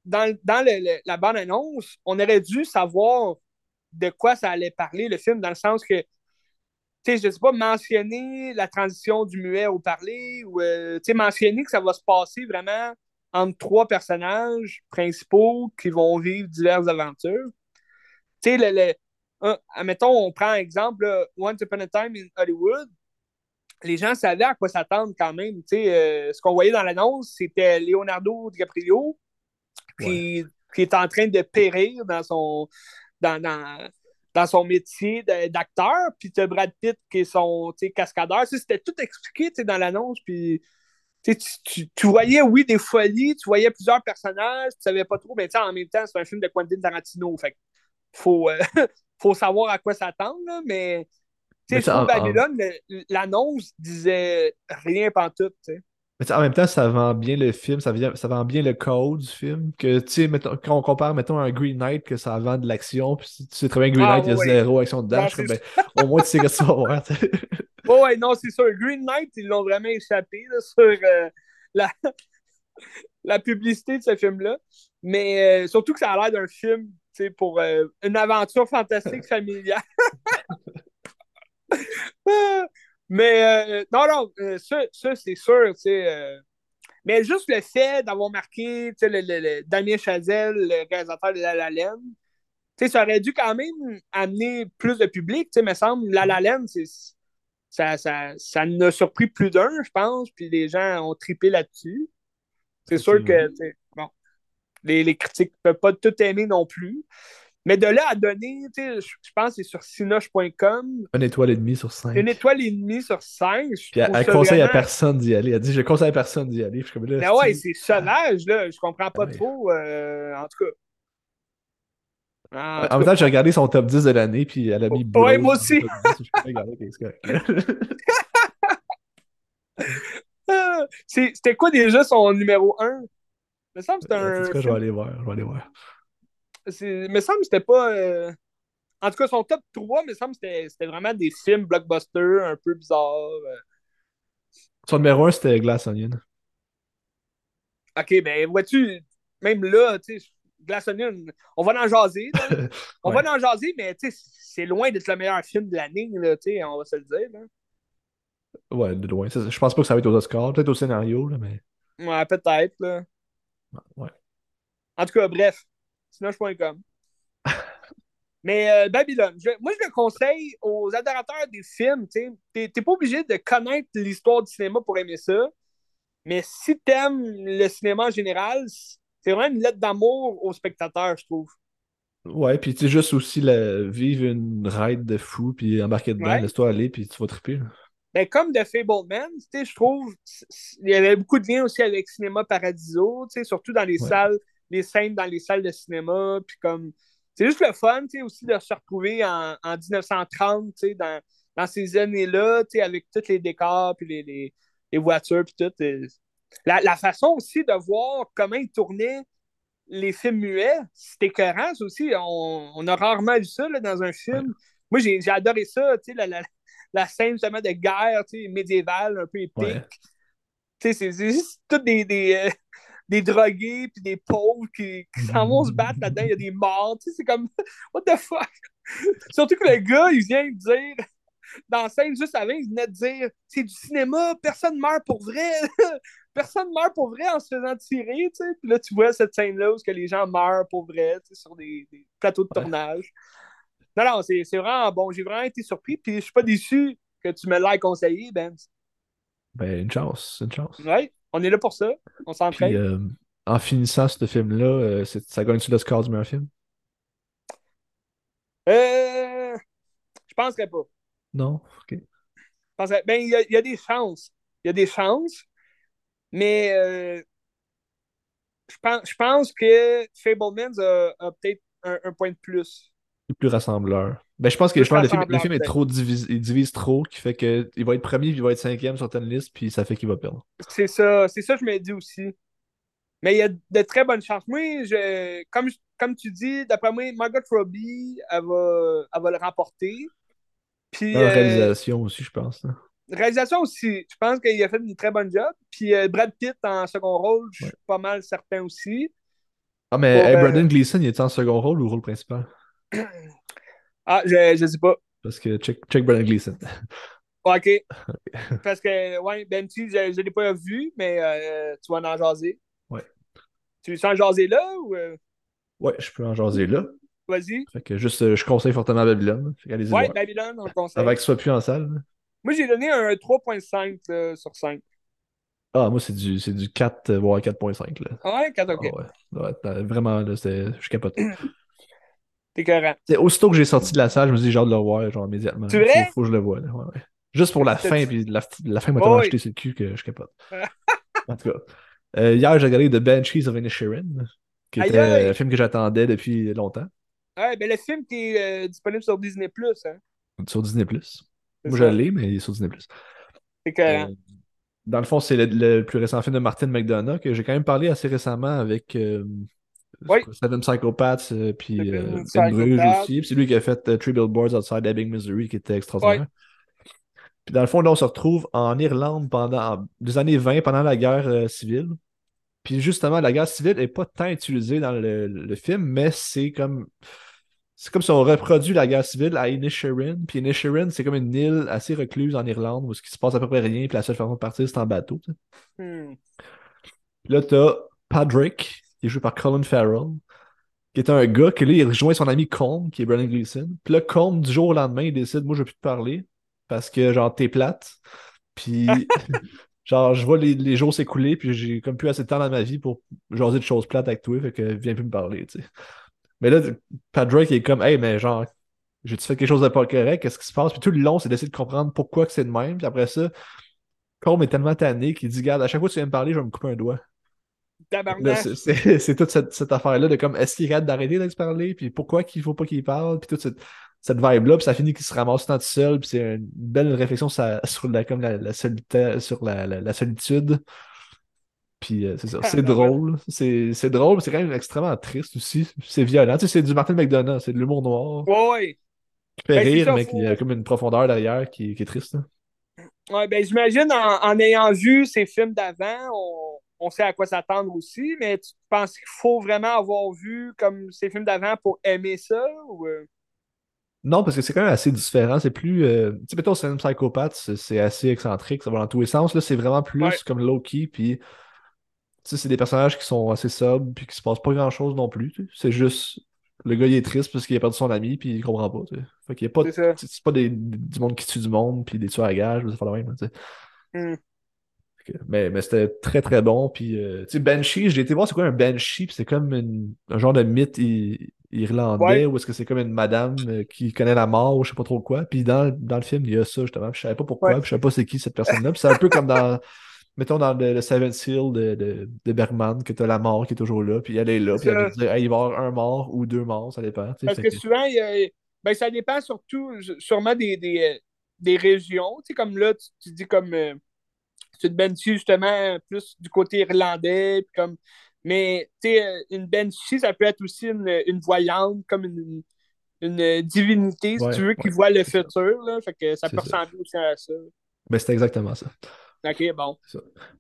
dans, dans la bande-annonce, on aurait dû savoir de quoi ça allait parler, le film, dans le sens que tu sais, je sais pas, mentionner la transition du muet au parler ou, euh, tu sais, mentionner que ça va se passer vraiment entre trois personnages principaux qui vont vivre diverses aventures. Tu sais, le, le admettons, on prend un exemple, Once Upon a Time in Hollywood, les gens savaient à quoi s'attendre quand même. Euh, ce qu'on voyait dans l'annonce, c'était Leonardo DiCaprio qui, qui est en train de périr dans son dans, dans, dans son métier d'acteur, puis tu Brad Pitt qui est son cascadeur. C'était tout expliqué dans l'annonce, puis tu, tu, tu, voyais, oui, des folies, tu voyais plusieurs personnages, tu savais pas trop, mais en même temps, c'est un film de Quentin Tarantino, fait faut, euh, faut savoir à quoi s'attendre, mais tu sais, Babylone, l'annonce disait rien pantoute, tu sais. Mais en même temps, ça vend bien le film, ça, vient, ça vend bien le code du film. Que, quand on compare, mettons, un Green Knight, que ça vend de l'action, puis tu sais très bien Green ah, Knight, il y a zéro action dedans. ben, au moins, tu sais que tu vas voir. oh, ouais, non, c'est sûr. Green Knight, ils l'ont vraiment échappé là, sur euh, la, la publicité de ce film-là. Mais euh, surtout que ça a l'air d'un film, pour euh, une aventure fantastique familiale. Mais euh, non, non, euh, ça, ça c'est sûr, tu sais. Mais juste le fait d'avoir marqué le, le, le, Damien Chazelle, le réalisateur de La La Land, ça aurait dû quand même amener plus de public. Il me semble, La La Land, ça, ça, ça a surpris plus d'un, je pense, puis les gens ont tripé là-dessus. C'est sûr que les, les critiques ne peuvent pas tout aimer non plus. Mais de là à donner, je pense que c'est sur sinoche.com. Une étoile et demie sur cinq. Une étoile et demie sur cinq. Puis elle, conseille à personne d'y aller. Elle dit Je conseille à personne d'y aller. Je Mais ouais, c'est sauvage, là. Je comprends pas trop. Euh, en tout cas. En, même temps, j'ai regardé son top 10 de l'année, puis elle a mis. Ouais, moi aussi. C'était quoi déjà son numéro 1 Il me semble que c'était un. En tout cas, je vais aller voir. Je vais aller voir me semble que c'était pas. Euh, en tout cas, son top 3, il me semble que c'était vraiment des films blockbusters un peu bizarres. Euh. Son numéro 1, c'était Glass Onion. Ok, ben vois-tu, même là, tu sais, Glass Onion, on va en jaser. on va en jaser, mais tu sais, c'est loin d'être le meilleur film de l'année, tu sais, on va se le dire. Là. Ouais, de loin. Je pense pas que ça va être aux Oscars, peut-être au scénario, là, mais. Ouais, peut-être, là. Ouais. En tout cas, bref, Sinoche.com. Mais euh, Babylone, moi je le conseille aux adorateurs des films. Tu n'es pas obligé de connaître l'histoire du cinéma pour aimer ça. Mais si tu aimes le cinéma en général, c'est vraiment une lettre d'amour aux spectateurs, je trouve. Ouais, puis tu sais, juste aussi vivre une ride de fou, puis embarquer dedans, laisse-toi aller, puis tu vas triper. Ben, comme The Fableman, je trouve il y avait beaucoup de liens aussi avec Cinéma Paradiso, surtout dans les salles les scènes dans les salles de cinéma, puis comme... C'est juste le fun, tu sais, aussi de se retrouver en, en 1930, tu sais, dans, dans ces années-là, tu sais, avec tous les décors, puis les, les, les voitures, puis tout. La, la, façon aussi de voir comment ils tournaient les films muets, c'était écœurant, aussi. On, on, a rarement vu ça là, dans un film. Moi, j'ai adoré ça, tu sais, la, la, la, scène justement de guerre, tu sais, médiévale, un peu épique. Tu sais, c'est juste toutes des, des, euh, des drogués puis des pauvres qui, s'en vont se battre là-dedans, il y a des morts, tu sais, c'est comme what the fuck? Surtout que le gars, il vient de dire dans la scène juste avant, il venait de dire c'est du cinéma, personne meurt pour vrai. personne meurt pour vrai en se faisant tirer, tu sais. Puis là, tu vois cette scène-là où que les gens meurent pour vrai, tu sais, sur des, plateaux de tournage. Non, non, c'est vraiment bon. J'ai vraiment été surpris. Puis je suis pas déçu que tu me l'aies conseillé, Ben. Ben, une chance, une chance. Ouais. On est là pour ça. On s'entraîne. Euh, en finissant ce film-là, euh, ça gagne-tu le score du meilleur film? Euh, je penserais pas. Non? OK. Ben, il y, a des chances. Il y a des chances. Mais euh, je, pense, je pense que Fablemans a, peut-être un, point de plus. Plus rassembleur. Ben, je pense que le, film, le film est trop divisé, il divise trop, qui fait qu'il va être premier, puis il va être cinquième sur ta liste, puis ça fait qu'il va perdre. C'est ça, c'est ça que je me dis aussi. Mais il y a de très bonnes chances. Moi, je, comme, comme tu dis, d'après moi, Margot Robbie, elle va, elle va le remporter. Puis, la réalisation aussi, je pense. Réalisation aussi. Je pense qu'il a fait une très bonne job. Puis euh, Brad Pitt en second rôle, je suis pas mal certain aussi. Ah, mais Brandon Gleeson, il est en second rôle ou rôle principal? Ah, je, je sais pas. Parce que check, check Brandon Gleeson. OK. Parce que, ouais, ben, je ne l'ai pas vu, mais euh, tu vas en jaser. Ouais. Tu en jaser là ou. Euh? Ouais, je peux en jaser là. Vas-y. Fait que juste, euh, je conseille fortement Babylone. Ouais, Babylone, on le conseille. Avec soit plus en salle. Moi, j'ai donné un 3.5 sur 5. Ah, moi, c'est du, du 4, voire 4.5. Ouais, 4, ok. Ah ouais. ouais. vraiment, là, je capote. C'est aussitôt que j'ai sorti de la salle, je me dis j'ai hâte de le voir, genre immédiatement. Vrai? Faut, faut que je le vois. Là. Ouais, ouais. Juste pour la fin, puis la, la fin m'a Oh, tellement acheté sur le cul que je capote. en tout cas. Euh, hier, j'ai regardé The Banshees of Inisherin, qui était un film que j'attendais depuis longtemps, Ouais, ben le film qui est euh, disponible sur Disney Plus, hein. sur Disney+. C'est Moi, je l'ai, mais il est sur Disney+. C'est correct. Euh, dans le fond, c'est le, le plus récent film de Martin McDonough que j'ai quand même parlé assez récemment avec Oui. Seven Psychopaths euh, puis euh, In Bruges Psychopaths. aussi. C'est lui qui a fait euh, Three Billboards Outside Ebbing, Missouri qui était extraordinaire. Puis dans le fond, là, on se retrouve en Irlande pendant en- des années 20, pendant la guerre euh, civile. Puis justement, la guerre civile n'est pas tant utilisée dans le, le film, mais c'est comme. C'est comme si on reproduit la guerre civile à Inisherin. Puis Inisherin, c'est comme une île assez recluse en Irlande où il se passe à peu près rien. Puis la seule façon de partir, c'est en bateau. Hmm. Puis là, t'as Patrick, qui est joué par Colin Farrell, qui est un gars que là, il rejoint son ami Colm, qui est Brennan Gleeson. Puis là, Colm, du jour au lendemain, il décide, moi, je veux plus te parler parce que, genre, t'es plate. Puis, genre, je vois les, les jours s'écouler, puis j'ai comme plus assez de temps dans ma vie pour jaser de choses plates avec toi, fait que viens plus me parler, tu sais. Mais là, Patrick, il est comme, hey, mais genre, j'ai-tu fait quelque chose de pas correct? Qu'est-ce qui se passe? Puis tout le long, c'est d'essayer de comprendre pourquoi que c'est de même. Puis après ça, Colm est tellement tanné qu'il dit, garde, à chaque fois que tu viens me parler, je vais me couper un doigt. C'est- c'est c'est toute cette, cette affaire-là de comme est-ce qu'il est capable d'arrêter de se parler, puis pourquoi qu'il faut pas qu'il parle, puis toute cette, cette vibe-là, puis ça finit qu'il se ramasse tout seul, puis c'est une belle réflexion sur, la- sur la, comme la, sur la, la- la solitude. Puis euh, c'est ça, c'est Ah, drôle, c'est c'est drôle, mais c'est quand même extrêmement triste aussi, c'est violent, tu sais, c'est du Martin McDonough, c'est de l'humour noir, Ouais, ouais. qui fait Ben, c'est rire, ça, mais qui a comme une profondeur derrière qui, qui est triste. là. Ouais, ben, j'imagine, en, en ayant vu ces films d'avant, on, on sait à quoi s'attendre aussi, mais tu penses qu'il faut vraiment avoir vu comme ces films d'avant pour aimer ça? Ou... euh? Non, parce que c'est quand même assez différent. C'est plus. euh, Tu sais, mettons, c'est un psychopathe, c'est assez excentrique, ça va dans tous les sens. Là, c'est vraiment plus Ouais. comme low-key, puis. Tu sais, c'est des personnages qui sont assez sobres, puis qui se passe pas grand-chose non plus. tu sais. C'est juste. Le gars, il est triste parce qu'il a perdu son ami, puis il comprend pas. tu sais. Fait qu'il y a pas. C'est pas des, du monde qui tue du monde, puis des tueurs à gages, ça fait la même. tu sais. Hmm. Que- Mais, mais c'était très très bon. Puis, euh, tu sais, Banshee, j'ai été voir c'est quoi un Banshee, puis c'est comme une- un genre de mythe i- irlandais, Ouais. ou est-ce que c'est comme une madame euh, qui connaît la mort, ou je sais pas trop quoi. Puis dans, dans le film, il y a ça justement. Puis je savais pas pourquoi, puis je savais pas c'est qui cette personne-là. Puis c'est un peu comme dans, mettons, dans le, le Seventh Seal de, de, de Bergman, que t'as la mort qui est toujours là, puis elle est là, puis elle veut dire, Hey, il va y avoir un mort ou deux morts, ça dépend. Parce que que- souvent, il y a- ben, ça dépend surtout, sûrement des, des, des régions. Tu sais, comme là, tu, tu dis comme. Euh, c'est une Banshee, justement, plus du côté irlandais. puis comme... Mais, tu sais, euh, une Banshee, ça peut être aussi une, une voyante, comme une, une divinité, si Ouais, tu veux, qui ouais, voit le c'est ça. futur. Là, fait que ça C'est peut ressembler aussi à ça. Ben, c'était exactement ça. OK, bon.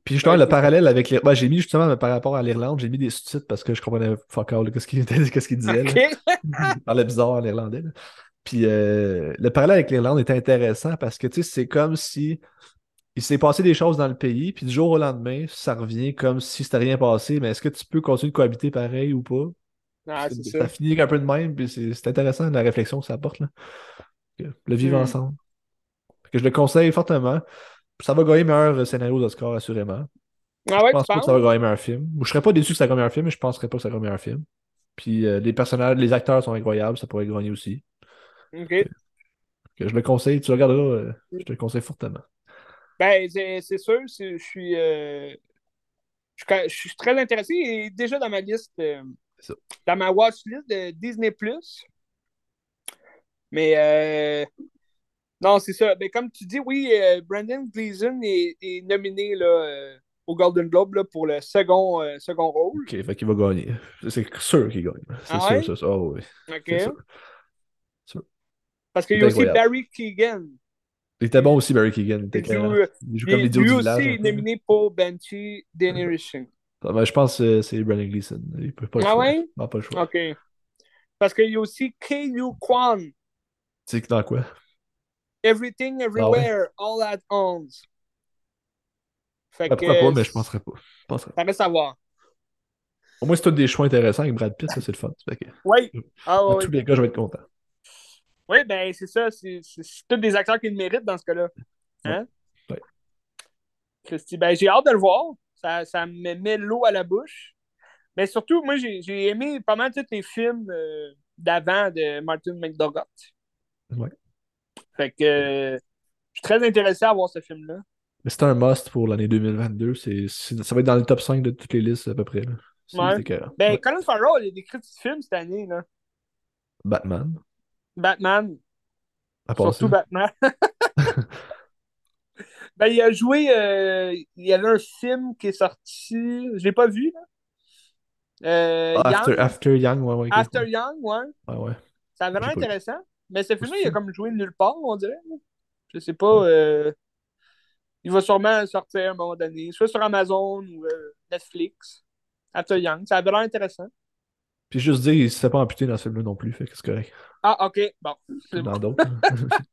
Puis justement, Ouais, le c'est parallèle avec les... ben, j'ai mis justement par rapport à l'Irlande, j'ai mis des sous-titres parce que je comprenais fuck all, qu'est-ce qu'il disait. là. OK. Il parlait bizarre en irlandais. là. Puis euh, le parallèle avec l'Irlande était intéressant parce que tu sais, c'est comme si il s'est passé des choses dans le pays, puis du jour au lendemain, ça revient comme si c'était rien passé. Mais est-ce que tu peux continuer de cohabiter pareil ou pas? Ah, C'est- ça ça. finit un peu de même, puis c'est intéressant la réflexion que ça apporte. Là. Le vivre Hmm. ensemble. Que je le conseille fortement. Ça va gagner meilleur scénario d'Oscar, assurément. Ah ouais, Je tu pense pas que ça va gagner meilleur film. Je serais pas déçu que ça gagne meilleur film, mais je penserais pas que ça gagne meilleur film. Puis euh, les personnages, les acteurs sont incroyables, ça pourrait gagner aussi. OK. Que je le conseille, tu regarderas, euh, je te le conseille fortement. Ben, c'est sûr, je suis, euh, je, suis- je suis très intéressé. Il est déjà dans ma liste, euh, dans ma watch list de Disney+. Mais euh, non, c'est ça. Ben, comme tu dis, oui, Brandon Gleeson est, est nominé là, au Golden Globe là, pour le second, second rôle. Ok, fait qu'il va gagner. C'est sûr qu'il gagne. C'est Ah sûr, ouais? ça. Oh, oui, OK. sûr. Sûr. Parce qu'il y a aussi. Barry Keegan. Il était bon aussi, Barry Keegan. Il était Il joue, Il joue comme l'idiot lui du aussi est nominé pour Banshee Generation. Ah, ben, je pense que c'est Brandon Gleeson. Il peut pas le Ah choix. ouais? Non, pas le choix. OK. Parce qu'il y a aussi K.U. Kwan. Sais dans quoi? Everything, Ah Everywhere, All at Once. Fait Ben, que, pourquoi pas, mais je penserais pas. Je penserais. Ça reste à voir. Au moins, c'est tous des choix intéressants avec Brad Pitt, ça, c'est le fun. Que, Oui. Ah, dans oui. tous les cas, je vais être content. Oui, ben c'est ça. C'est tous des acteurs qui le méritent dans ce cas-là. Hein? Ouais. Christy, ben j'ai hâte de le voir. Ça, ça me met l'eau à la bouche. Mais surtout, moi, j'ai aimé pas mal tous les films euh, d'avant de Martin McDougall. Ouais. Fait que euh, je suis très intéressé à voir ce film-là. Mais c'est un must pour l'année 2022. C'est, c'est- ça va être dans le top 5 de toutes les listes à peu près. Là. Ouais. Ben. Colin Farrell, il a des critiques de films cette année, là. Batman. Batman, À surtout. Batman. ben, il a joué. euh, il y avait un film qui est sorti. Je l'ai pas vu, là. Euh, Ah, After, Young. After Young, ouais, ouais. After Young, ouais. Ouais, ouais. Ça avait l'air J'ai pas vu. intéressant. Mais ce film-là, il a comme joué nulle part, on dirait. Je sais pas. euh, il va sûrement sortir à un moment donné, soit sur Amazon ou Netflix. After Young. Ça avait l'air intéressant. Puis juste dire, il se fait pas amputer dans ce film-là non plus, fait que c'est correct. Ah, ok. Bon. C'est Dans bon. d'autres.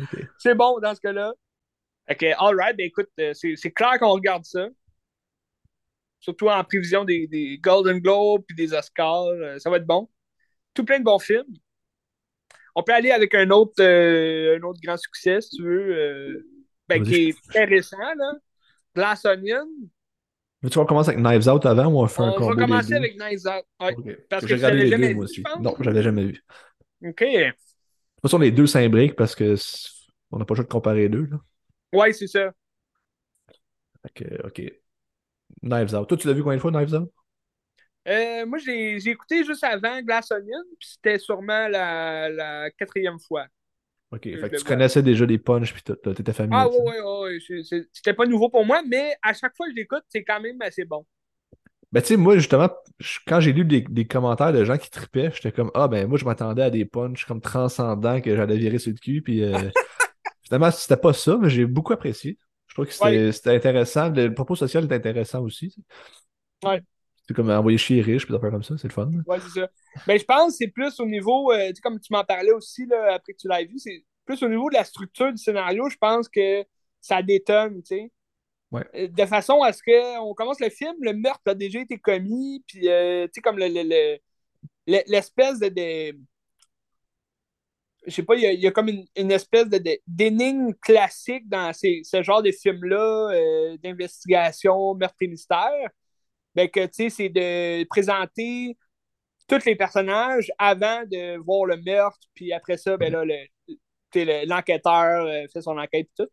Ok. C'est bon dans ce cas-là. Ok, alright. Ben écoute, euh, c'est c'est clair qu'on regarde ça. Surtout en prévision des, des Golden Globes puis des Oscars. euh, ça va être bon. Tout plein de bons films. On peut aller avec un autre, euh, un autre grand succès, si tu veux, euh, ben, qui est très récent, là. Glass Onion. Mais tu vas commencer avec Knives Out avant ou on fait un On combo va des commencer avec Knives Out. Ouais. Parce que J'ai tu regardé l'avais les jamais deux, moi vu, aussi. je. Non, je l'avais jamais vu. De OK. toute façon, les deux s'imbriquent parce que on n'a pas le choix de comparer les deux. Là. Ouais, c'est ça. Que, ok. Knives Out. Toi, tu l'as vu combien de fois, Knives Out? Euh, moi, j'ai j'ai écouté juste avant Glass Onion, puis c'était sûrement la, la quatrième fois. Ok. Fait que tu connaissais déjà les punchs puis tout. T'étais familier. Ah ouais. C'est- c'est- C'était pas nouveau pour moi, mais à chaque fois que je l'écoute, c'est quand même assez bon. Ben, tu sais, moi, justement, quand j'ai lu des, des commentaires de gens qui tripaient, j'étais comme, ah, ben, moi, je m'attendais à des punchs comme transcendants que j'allais virer sur le cul. Puis, euh, finalement, c'était pas ça, mais j'ai beaucoup apprécié. Je trouve que c'était Ouais. intéressant. Le, propos social est intéressant aussi. Ouais. C'est comme envoyer chier riche, puis affaires comme ça, c'est le fun. Ouais, c'est ça. Ben, je pense que c'est plus au niveau, euh, tu sais, comme tu m'en parlais aussi là, après que tu l'as vu, c'est plus au niveau de la structure du scénario, je pense que ça détonne, tu sais. Ouais. Euh, De façon à ce qu'on commence le film, le meurtre a déjà été commis, puis, euh, tu sais, comme le, le- le- le- l'espèce de, de- Je sais pas, il y y a comme une, une espèce de, de- d'énigme classique dans ces- ce genre de films-là, euh, d'investigation, meurtre et mystère. Ben, que, c'est de présenter tous les personnages avant de voir le meurtre, puis après ça, ben là, l'enquêteur euh, fait son enquête et tout.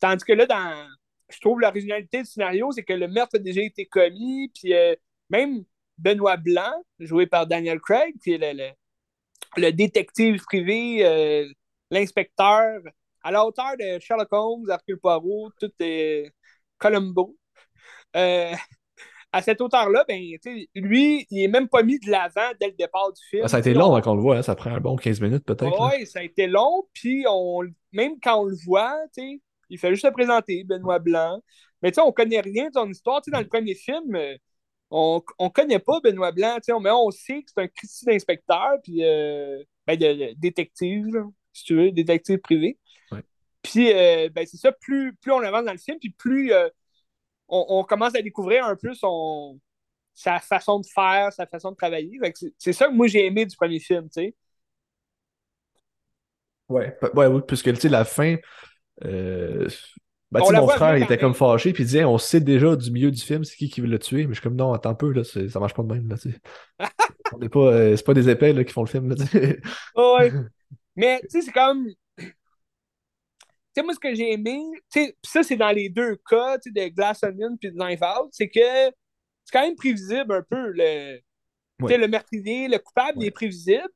Tandis que là, dans, je trouve l'originalité du scénario, c'est que le meurtre a déjà été commis, puis euh, même Benoît Blanc, joué par Daniel Craig, qui est le, le, le détective privé, euh, l'inspecteur, à la hauteur de Sherlock Holmes, Hercule Poirot, tout est Columbo. À cette hauteur-là, ben, lui, il est même pas mis de l'avant dès le départ du film. Ah, ça a été long on- avant qu'on le voit, hein, ça prend un bon 15 minutes peut-être. Ouais, ça a été long, puis on, même quand on le voit, il fait juste se présenter, Benoît Blanc. Mais tu sais, on connaît rien de son histoire. Dans le premier film, euh, on, on connaît pas Benoît Blanc, mais on sait que c'est un Christy d'inspecteur, puis euh, ben, de, de détective, là, si tu veux, détective privé. Puis, euh, ben, c'est ça, plus, plus on avance dans le film, puis plus euh, on, on commence à découvrir un peu son, sa façon de faire, sa façon de travailler. C'est ça que moi j'ai aimé du premier film, tu sais. Ouais, ouais, oui, puisque tu sais, la fin, euh, ben, On mon frère, il était comme fâché, puis il disait, on sait déjà du milieu du film, c'est qui qui veut le tuer, mais je suis comme, non, attends un peu, là, ça marche pas de même, là, tu sais. On n'est pas, euh, c'est pas des épais, là, qui font le film, là, tu sais. Ouais. Mais, tu sais, c'est comme. Sais, moi, ce que j'ai aimé, ça, c'est dans les deux cas, tu sais, de Glass Onion puis de Knife Out, c'est que c'est quand même prévisible un peu. Le, Ouais. le meurtrier, le coupable, il est prévisible,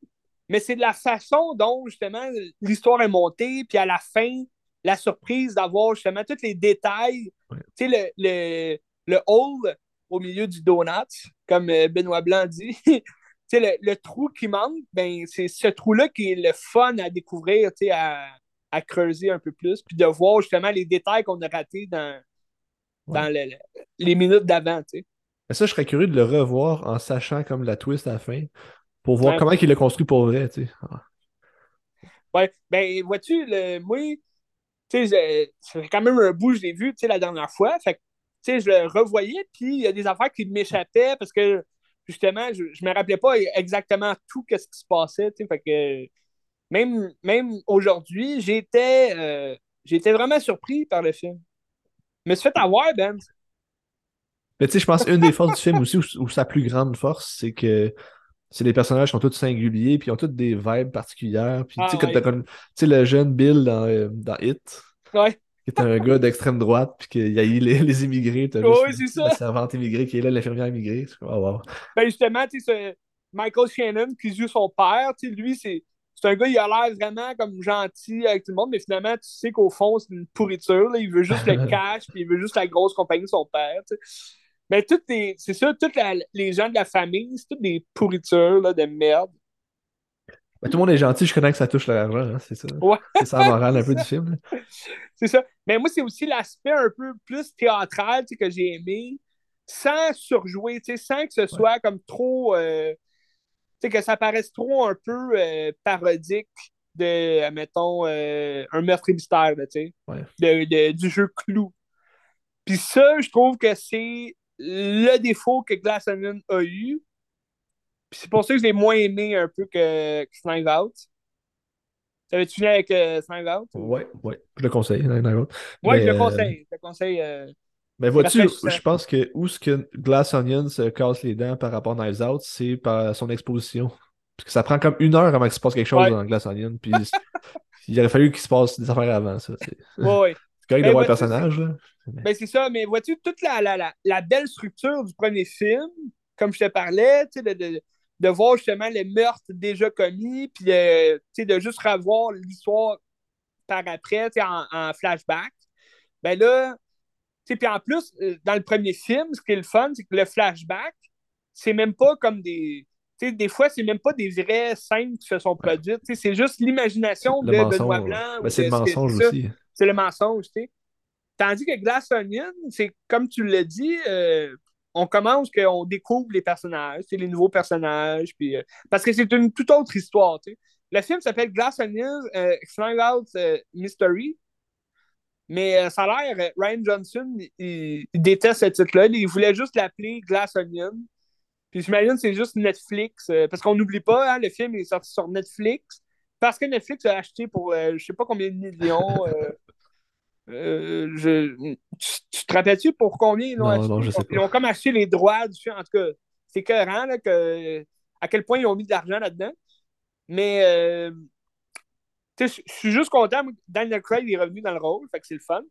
mais c'est de la façon dont, justement, l'histoire est montée, puis à la fin, la surprise d'avoir, justement, tous les détails. Ouais. Tu sais, le, le, le hole au milieu du donut, comme euh, Benoît Blanc dit. Le, le trou qui manque, ben, c'est ce trou-là qui est le fun à découvrir, tu sais, à, à creuser un peu plus, puis de voir justement les détails qu'on a ratés dans, dans le- le- les minutes d'avant, tu sais. Mais ça, je serais curieux de le revoir en sachant comme la twist à la fin, pour voir Ouais. comment il l'a construit pour vrai, tu sais. Ah. Ouais, ben, vois-tu, le, moi, tu sais, fait quand même un bout, que je l'ai vu, tu sais, la dernière fois. Fait que, tu sais, je le revoyais, puis il y a des affaires qui m'échappaient parce que, justement, je, je me rappelais pas exactement tout ce qui se passait, tu sais. Fait que, même, même aujourd'hui, j'étais, euh, j'étais vraiment surpris par le film. Je me suis fait avoir, Ben. Mais tu sais, je pense une des forces du film aussi, ou, ou sa plus grande force, c'est que c'est les personnages qui sont tous singuliers, puis ils ont tous des vibes particulières. Puis, Ah, tu sais, quand ouais. comme- le jeune Bill dans, euh, dans Hit, Ouais. qui est un gars d'extrême droite, puis qu'il y a eu les, les immigrés, t'as juste c'est la ça. servante immigrée qui est là, l'infirmière immigrée. Oh, wow. Ben justement, tu sais, Michael Shannon qui joue son père, tu sais, lui, c'est c'est un gars, il a l'air vraiment comme gentil avec tout le monde, mais finalement, tu sais qu'au fond, c'est une pourriture. là. Il veut juste le cash, puis il veut juste la grosse compagnie de son père. tu sais. Mais toutes les, c'est ça, tous les gens de la famille, c'est toutes des pourritures là, de merde. Tout le monde est gentil, je connais que ça touche l'argent, hein, c'est ça. Ouais. C'est ça la morale un peu du film. C'est ça. Mais moi, c'est aussi l'aspect un peu plus théâtral tu sais, que j'ai aimé, sans surjouer, tu sais, sans que ce soit comme trop. euh, sais, que ça paraisse trop un peu euh, parodique de, mettons, euh, un meurtre et mystère, tu sais, Ouais. de- de- du jeu clou. Puis ça, je trouve que c'est le défaut que Glass Onion a eu. Puis c'est pour ça que je l'ai moins aimé un peu que, que Out. T'avais-tu fini avec euh, Out? Ouais, ouais, je le conseille. Night Out. Ouais, Mais, je le euh, conseille. Je le conseille. Mais vois-tu, Parce que je- pense que où ce que Glass Onion se casse les dents par rapport à Knives Out, c'est par son exposition. Parce que ça prend comme une heure avant qu'il se passe quelque chose Ouais. dans Glass Onion. Puis il aurait fallu qu'il se passe des affaires avant ça. C'est ouais, correct de Ben, voir le vois-tu, personnage. Là. Ben, c'est ça, mais vois-tu, toute la, la, la, la belle structure du premier film, comme je te parlais, tu sais, de, de, de voir justement les meurtres déjà commis, puis euh, de juste revoir l'histoire par après, en, en flashback. Ben là, puis en plus, euh, dans le premier film, ce qui est le fun, c'est que le flashback, c'est même pas comme des. Tu sais, des fois, c'est même pas des vraies scènes qui se sont produites. C'est juste l'imagination de Le Benoît mensonge. Blanc. Ben, c'est le ce mensonge aussi. c'est le mensonge, tu sais. Tandis que Glass Onion, c'est comme tu l'as dit, euh, on commence qu'on découvre les personnages, c'est les nouveaux personnages, puis euh, parce que c'est une toute autre histoire, tu sais. Le film s'appelle Glass Onion euh, Out Mystery, mais euh, ça a l'air, euh, Ryan Johnson, il, il déteste ce titre-là, il voulait juste l'appeler Glass Onion. Puis j'imagine que c'est juste Netflix, euh, parce qu'on n'oublie pas, hein, le film est sorti sur Netflix, parce que Netflix a acheté pour euh, je sais pas combien de millions. je... tu, tu te rappelles-tu pour combien ils l'ont acheté? non, je sais pas. Ils ont comme acheté les droits du film. En tout cas, c'est cohérent que, à quel point ils ont mis de l'argent là-dedans. Mais euh, je suis juste content. moi, Daniel Craig est revenu dans le rôle, fait que c'est le fun.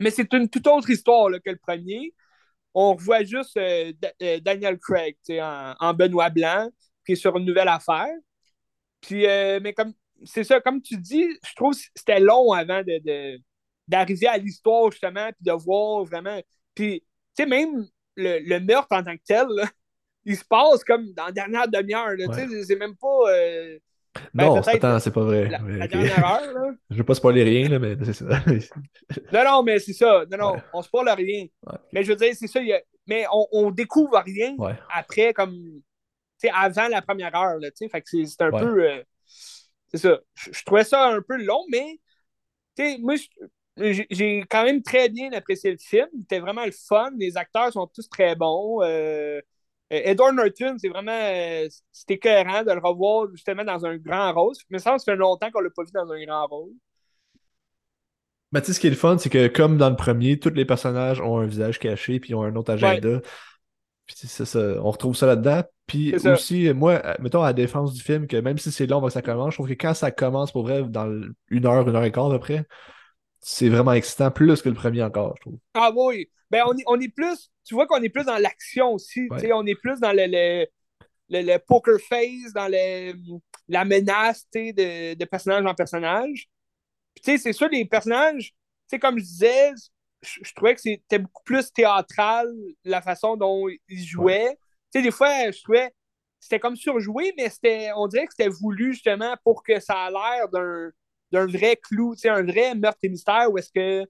Mais c'est une toute autre histoire là, que le premier. On revoit juste euh, euh, Daniel Craig en, en Benoît Blanc, qui est sur une nouvelle affaire. Puis, euh, mais comme c'est ça, comme tu dis, je trouve que c'était long avant de, de- d'arriver à l'histoire, justement, puis de voir vraiment. Puis, tu sais, même le, le meurtre en tant que tel, là, il se passe comme dans la dernière demi-heure. Ouais. c'est même pas. Ben, non, attends, c'est pas vrai. la, Mais, la dernière heure, là. Je veux pas spoiler rien, là, mais c'est ça. Non, non, mais c'est ça. Non, non, Ouais. on se parle rien. Ouais. Mais je veux dire, c'est ça. a- Mais on, on découvre rien Ouais. après, comme. Tu sais, avant la première heure, là, tu sais. Fait que c'est un peu. euh, c'est ça. Je, je trouvais ça un peu long, mais. Tu sais, moi, j'ai quand même très bien apprécié le film. C'était vraiment le fun. Les acteurs sont tous très bons. Euh, Edward Norton, c'est vraiment. euh, C'était cohérent de le revoir justement dans un grand rôle. Mais ça, ça fait longtemps qu'on l'a pas vu dans un grand rôle. Mais tu sais, ce qui est le fun, c'est que comme dans le premier, tous les personnages ont un visage caché, puis ont un autre agenda. Puis c'est ça, ça, on retrouve ça là-dedans. Puis C'est aussi, moi, euh, mettons à la défense du film, que même si c'est long avant que ça commence, je trouve que quand ça commence pour vrai, dans une heure, une heure et quart à peu près, c'est vraiment excitant, plus que le premier encore, je trouve. Ah oui, ben on est, on est plus, tu vois qu'on est plus dans l'action aussi, Ouais. tu sais, on est plus dans le, le, le, le poker face, dans le, la menace, tu sais, de, de personnage en personnage. Puis tu sais, c'est sûr, les personnages, tu sais, comme je disais, je, je trouvais que c'était beaucoup plus théâtral la façon dont ils jouaient. Tu sais, des fois, je trouvais c'était comme surjoué, mais c'était, on dirait que c'était voulu justement pour que ça a l'air d'un, d'un vrai clou, tu sais, un vrai meurtre et mystère où est-ce que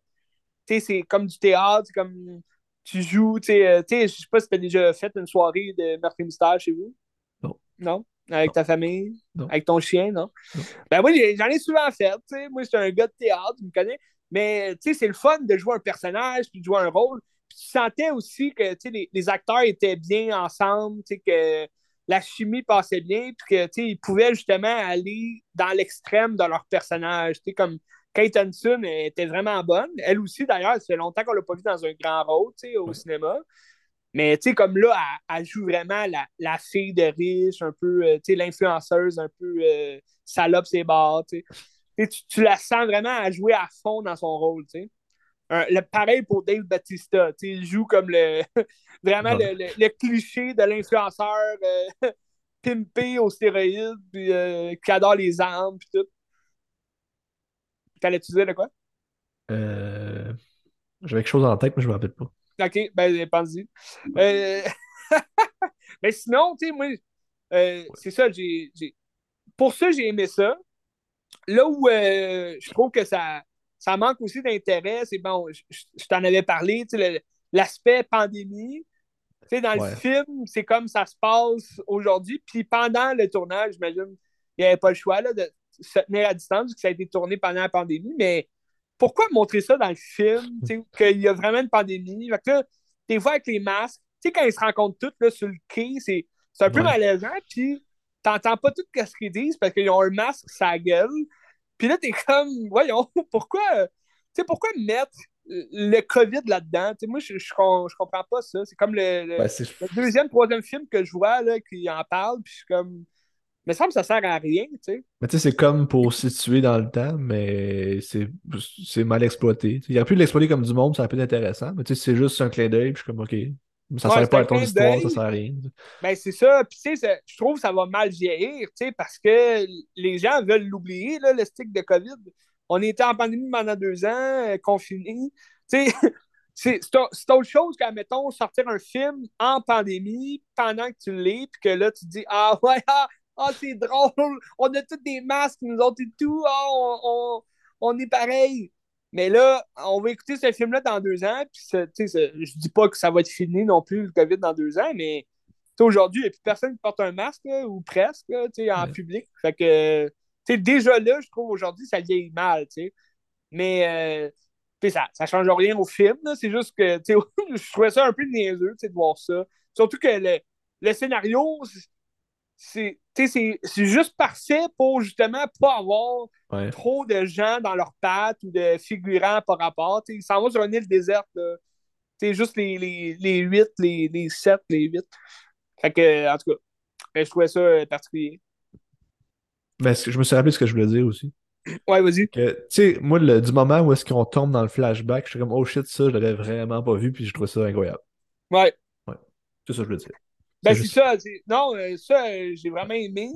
tu sais, c'est comme du théâtre, comme tu joues, tu sais, euh, je sais pas si tu as déjà fait une soirée de meurtre et mystère chez vous. Non. Non? Avec ta famille? Non. Avec ton chien, non? Non. Ben moi, j'en ai souvent fait, tu sais. Moi, je suis un gars de théâtre, tu me connais. Mais, tu sais, c'est le fun de jouer un personnage puis de jouer un rôle. Puis tu sentais aussi que, tu sais, les, les acteurs étaient bien ensemble, tu sais, que la chimie passait bien, puis que, tu sais, ils pouvaient justement aller dans l'extrême de leur personnage, tu sais, comme Kate était vraiment bonne. Elle aussi, d'ailleurs, ça fait longtemps qu'on l'a pas vue dans un grand rôle, tu sais, au Ouais. cinéma. Mais tu sais, comme là, elle, joue vraiment la, la, fille de riche, un peu, euh, tu sais, l'influenceuse, un peu euh, salope ses bars, tu sais. Tu, la sens vraiment à jouer à fond dans son rôle, tu sais. Le pareil pour Dave Batista, il joue comme le vraiment le, le, cliché de l'influenceur euh, pimpé aux stéroïdes, puis qui adore les armes, puis tout. T'allais-tu dire de quoi? Euh... J'avais quelque chose en tête, mais je me rappelle pas. OK, ben, pense-y. Euh... mais sinon, tu sais, moi, euh, c'est ça, j'ai. Pour ça, j'ai aimé ça. Là où euh, je trouve que ça, ça manque aussi d'intérêt, c'est bon, je, t'en avais parlé, tu sais, l'aspect pandémie. Tu sais, dans le film, c'est comme ça se passe aujourd'hui. Puis pendant le tournage, j'imagine, il n'y avait pas le choix là, de se tenir à distance, parce que ça a été tourné pendant la pandémie. Mais pourquoi montrer ça dans le film, qu'il y a vraiment une pandémie? Fait que là, des fois, avec les masques, tu sais, quand ils se rencontrent tous là, sur le quai, c'est un peu malaisant, puis t'entends pas tout ce qu'ils disent parce qu'ils ont un masque sa gueule. Puis là, t'es comme, voyons, pourquoi, pourquoi mettre le COVID là-dedans? Moi, je, je, comprends pas ça. C'est comme le, le, le, deuxième, troisième film que je vois là, qui en parle, puis je suis comme, mais ça me ça sert à rien, tu sais. Mais tu sais, c'est comme pour situer dans le temps, mais c'est mal exploité. Il aurait pu l'exploiter comme du monde, ça aurait pu être intéressant. Mais tu sais, c'est juste un clin d'œil, puis je suis comme, OK. Ça sert pas à ton histoire, ça sert à rien. Ben, c'est ça. Puis, tu sais, je trouve que ça va mal vieillir, tu sais, parce que les gens veulent l'oublier, là, le stick de COVID. On était en pandémie pendant deux ans, euh, confinés. Tu sais, c'est autre chose qu'à, mettons, sortir un film en pandémie pendant que tu l'es, puis que là, tu te dis, ah ouais, ah, ah, c'est drôle, on a tous des masques, nous autres et tout, ah, on, on, est pareil. Mais là, on va écouter ce film-là dans deux ans, puis je dis pas que ça va être fini non plus, le COVID, dans deux ans, mais aujourd'hui, il n'y a plus personne qui porte un masque, ou presque, en public. Fait que, déjà là, je trouve aujourd'hui, ça vieillit mal, Mais, euh, ça ne change rien au film, c'est juste que, je trouvais ça un peu niaiseux, de voir ça. Surtout que le, le scénario, c'est juste parfait pour justement pas avoir trop de gens dans leurs pattes ou de figurants par rapport. ils s'en vont sur une île déserte. C'est juste les, les, les 8, les, les 7, les 8. Fait que, en tout cas, ben, je trouvais ça euh, particulier. Ben, je me suis rappelé ce que je voulais dire aussi. Ouais, vas-y. Tu sais, moi, le, du moment où est-ce qu'on tombe dans le flashback, je suis comme, oh shit, ça, je l'avais vraiment pas vu, puis je trouve ça incroyable. Ouais. Ouais. C'est ça que je voulais dire. Ben, c'est ça. Non, euh, ça, euh, j'ai vraiment aimé.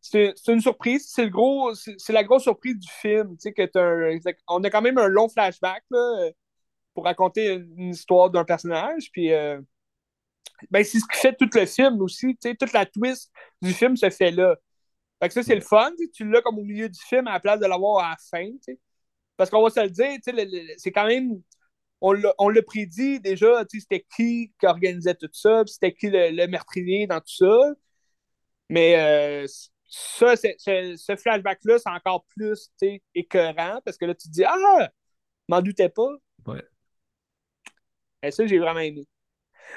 C'est une surprise. C'est le gros. C'est la grosse surprise du film. Tu sais, que un, on a quand même un long flashback là, pour raconter une histoire d'un personnage. Puis, euh, ben, c'est ce qui fait tout le film aussi. Tu sais, toute la twist du film se fait là. Fait que ça, c'est le fun. Tu l'as comme au milieu du film à la place de l'avoir à la fin. Tu sais. Parce qu'on va se le dire, tu sais, c'est quand même on l'a prédit déjà, c'était qui qui organisait tout ça, c'était qui le, meurtrier dans tout ça. Mais euh, ça, ce flashback-là, c'est encore plus écœurant parce que là, tu te dis Ah, m'en doutais pas. Ouais. Et ça, j'ai vraiment aimé.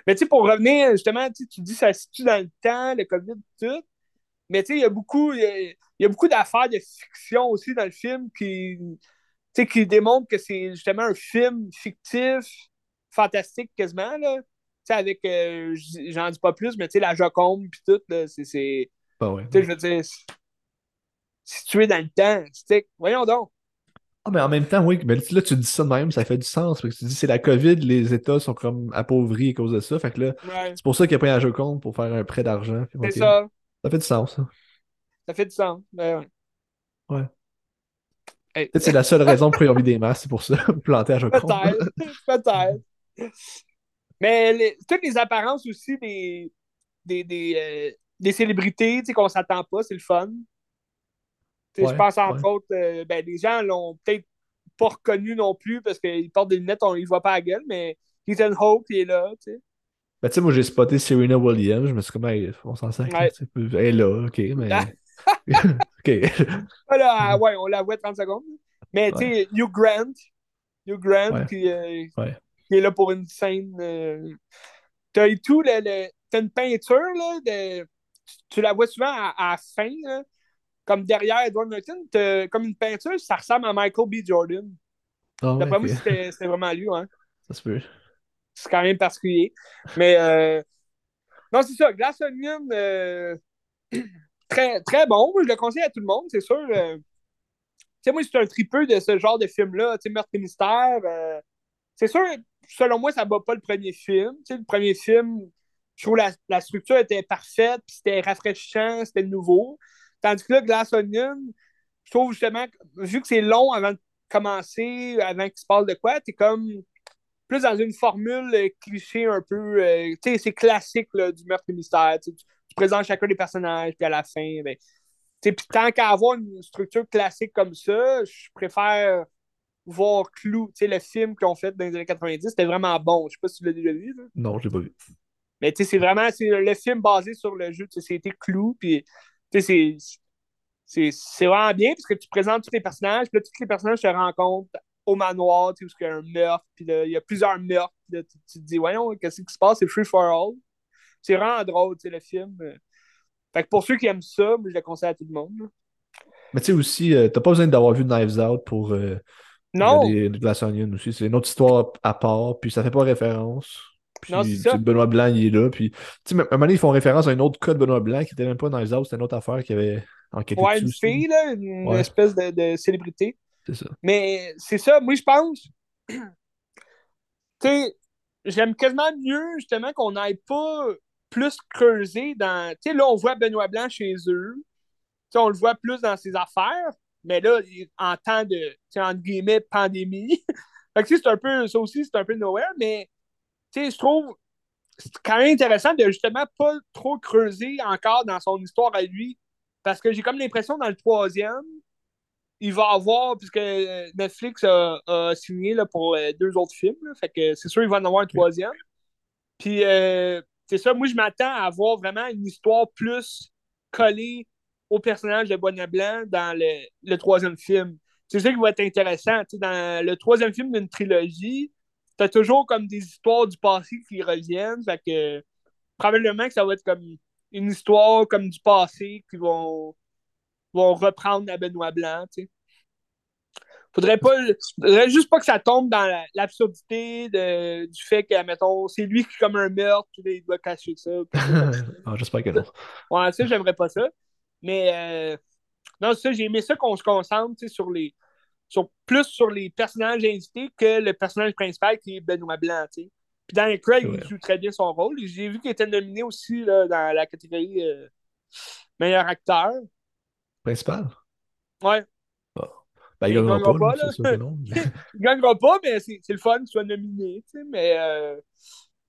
Mais tu sais, pour revenir, justement, tu dis ça se situe dans le temps, le COVID, tout. Mais tu sais, il y a beaucoup, il y a beaucoup d'affaires de fiction aussi dans le film qui sais, qui démontre que c'est justement un film fictif, fantastique quasiment, là. Tu sais, avec, euh, j'en dis pas plus, mais tu sais, la Joconde puis tout, là, c'est... Bah ouais. Tu sais, je veux dire, situé dans le temps, tu voyons donc. Ah, mais en même temps, oui, mais là, tu dis ça de même, ça fait du sens. Parce que tu dis, c'est la COVID, les États sont comme appauvris à cause de ça. Fait que là, c'est pour ça qu'il a pris un Joconde pour faire un prêt d'argent. C'est ça. Ça fait du sens, ça. Ça fait du sens, ben ouais. Ouais. Peut-être c'est la seule raison pour y avoir des masques, c'est pour ça, planter à. Peut-être, peut-être. Mais toutes les apparences aussi des, des, des, euh, des célébrités qu'on s'attend pas, c'est le fun. je pense entre autres, euh, ben, les gens l'ont peut-être pas reconnu non plus parce qu'ils portent des lunettes, on ne voit pas à la gueule, mais Ethan Hope il est là. sais. Ben, tu sais, moi j'ai spoté Serena Williams, je me suis comme, on s'en sert. Elle est là, ok, mais. OK. Voilà, ouais, on la voit 30 secondes. Mais tu sais, Hugh Grant, Hugh Grant euh, qui, est là pour une scène. Euh... T'as tout, le, t'as une peinture, là, de... tu la vois souvent à, la fin, là, comme derrière Edward Norton, comme une peinture, ça ressemble à Michael B. Jordan. Oh, D'après moi, c'était vraiment lui, hein. Ça se peut. c'est quand même particulier. Mais euh, non, c'est ça. Glass Onion, euh, très, très bon. je le conseille à tout le monde, c'est sûr. Euh, tu sais, moi, c'est un tripeux de ce genre de film-là. Tu sais, Meurtre et Mystère. c'est sûr, selon moi, ça bat pas le premier film. Tu sais, le premier film, je trouve la, la structure était parfaite, puis c'était rafraîchissant, c'était nouveau. Tandis que là, Glass Onion, je trouve justement, vu que c'est long avant de commencer, avant qu'il se passe de quoi, t'es comme plus dans une formule euh, cliché un peu. Euh, tu sais, c'est classique du meurtre et mystère. Tu, présentes chacun des personnages, puis à la fin, ben, puis tant qu'à avoir une structure classique comme ça, je préfère voir Clou, tu sais, le film qu'ils ont fait dans les années 90, c'était vraiment bon. Je sais pas si tu l'as déjà vu. Non, je l'ai pas vu. Mais tu sais, c'est vraiment le film basé sur le jeu, c'était Clou, puis tu sais, c'est vraiment bien parce que tu présentes tous les personnages, puis là, tous les personnages se rencontrent au manoir, tu sais, où il y a un meurtre, puis il y a plusieurs meurtres, tu, te dis, voyons, qu'est-ce qui se passe, c'est free for all. C'est vraiment drôle, tu sais, le film. Fait que pour ceux qui aiment ça, je le conseille à tout le monde. Mais tu sais aussi, euh, t'as pas besoin d'avoir vu Knives Out pour euh, non. Glass Onion aussi. C'est une autre histoire à part, puis ça fait pas référence. Puis non, ça. Benoît Blanc, il est là. Puis, tu sais, à un moment donné, ils font référence à un autre cas de Benoît Blanc qui était même pas Knives Out, c'était une autre affaire qui avait enquêté ouais, une fille, là, une espèce de, de célébrité. C'est ça. Mais c'est ça, moi, je pense. tu sais, j'aime quasiment mieux, justement, qu'on n'aille pas plus creuser dans. Tu sais, là, on voit Benoît Blanc chez eux. Tu sais, on le voit plus dans ses affaires. Mais là, en temps de, entre guillemets, pandémie. fait que, c'est un peu. Ça aussi, c'est un peu nowhere. Mais, tu sais, je trouve. C'est quand même intéressant de justement pas trop creuser encore dans son histoire à lui. Parce que j'ai comme l'impression dans le troisième, il va avoir, puisque Netflix a, signé là, pour euh, deux autres films, fait que c'est sûr qu'il va en avoir un troisième. Puis euh, c'est ça, moi je m'attends à avoir vraiment une histoire plus collée au personnage de Bonnet Blanc dans le, troisième film. C'est ça qui va être intéressant. dans le troisième film d'une trilogie, t'as toujours comme des histoires du passé qui reviennent. Fait que probablement que ça va être comme une histoire comme du passé qui vont vont reprendre la Benoît Blanc. Faudrait pas. Faudrait juste pas que ça tombe dans l'absurdité du fait que, mettons, c'est lui qui, comme un meurtre, il doit cacher ça. ah, J'espère que non. Ouais, ça, j'aimerais pas ça. Mais euh, non, ça, j'ai aimé ça qu'on se concentre sur les. Sur, plus sur les personnages invités que le personnage principal qui est Benoît Blanc. Puis dans Craig, il joue très bien son rôle. J'ai vu qu'il était nominé aussi là, dans la catégorie euh, meilleur acteur. Principal? Ouais. Ben, il, gagnera, pas, pas là. Sûr non. il gagnera pas, mais c'est le fun qu'il soit nominé. Mais euh...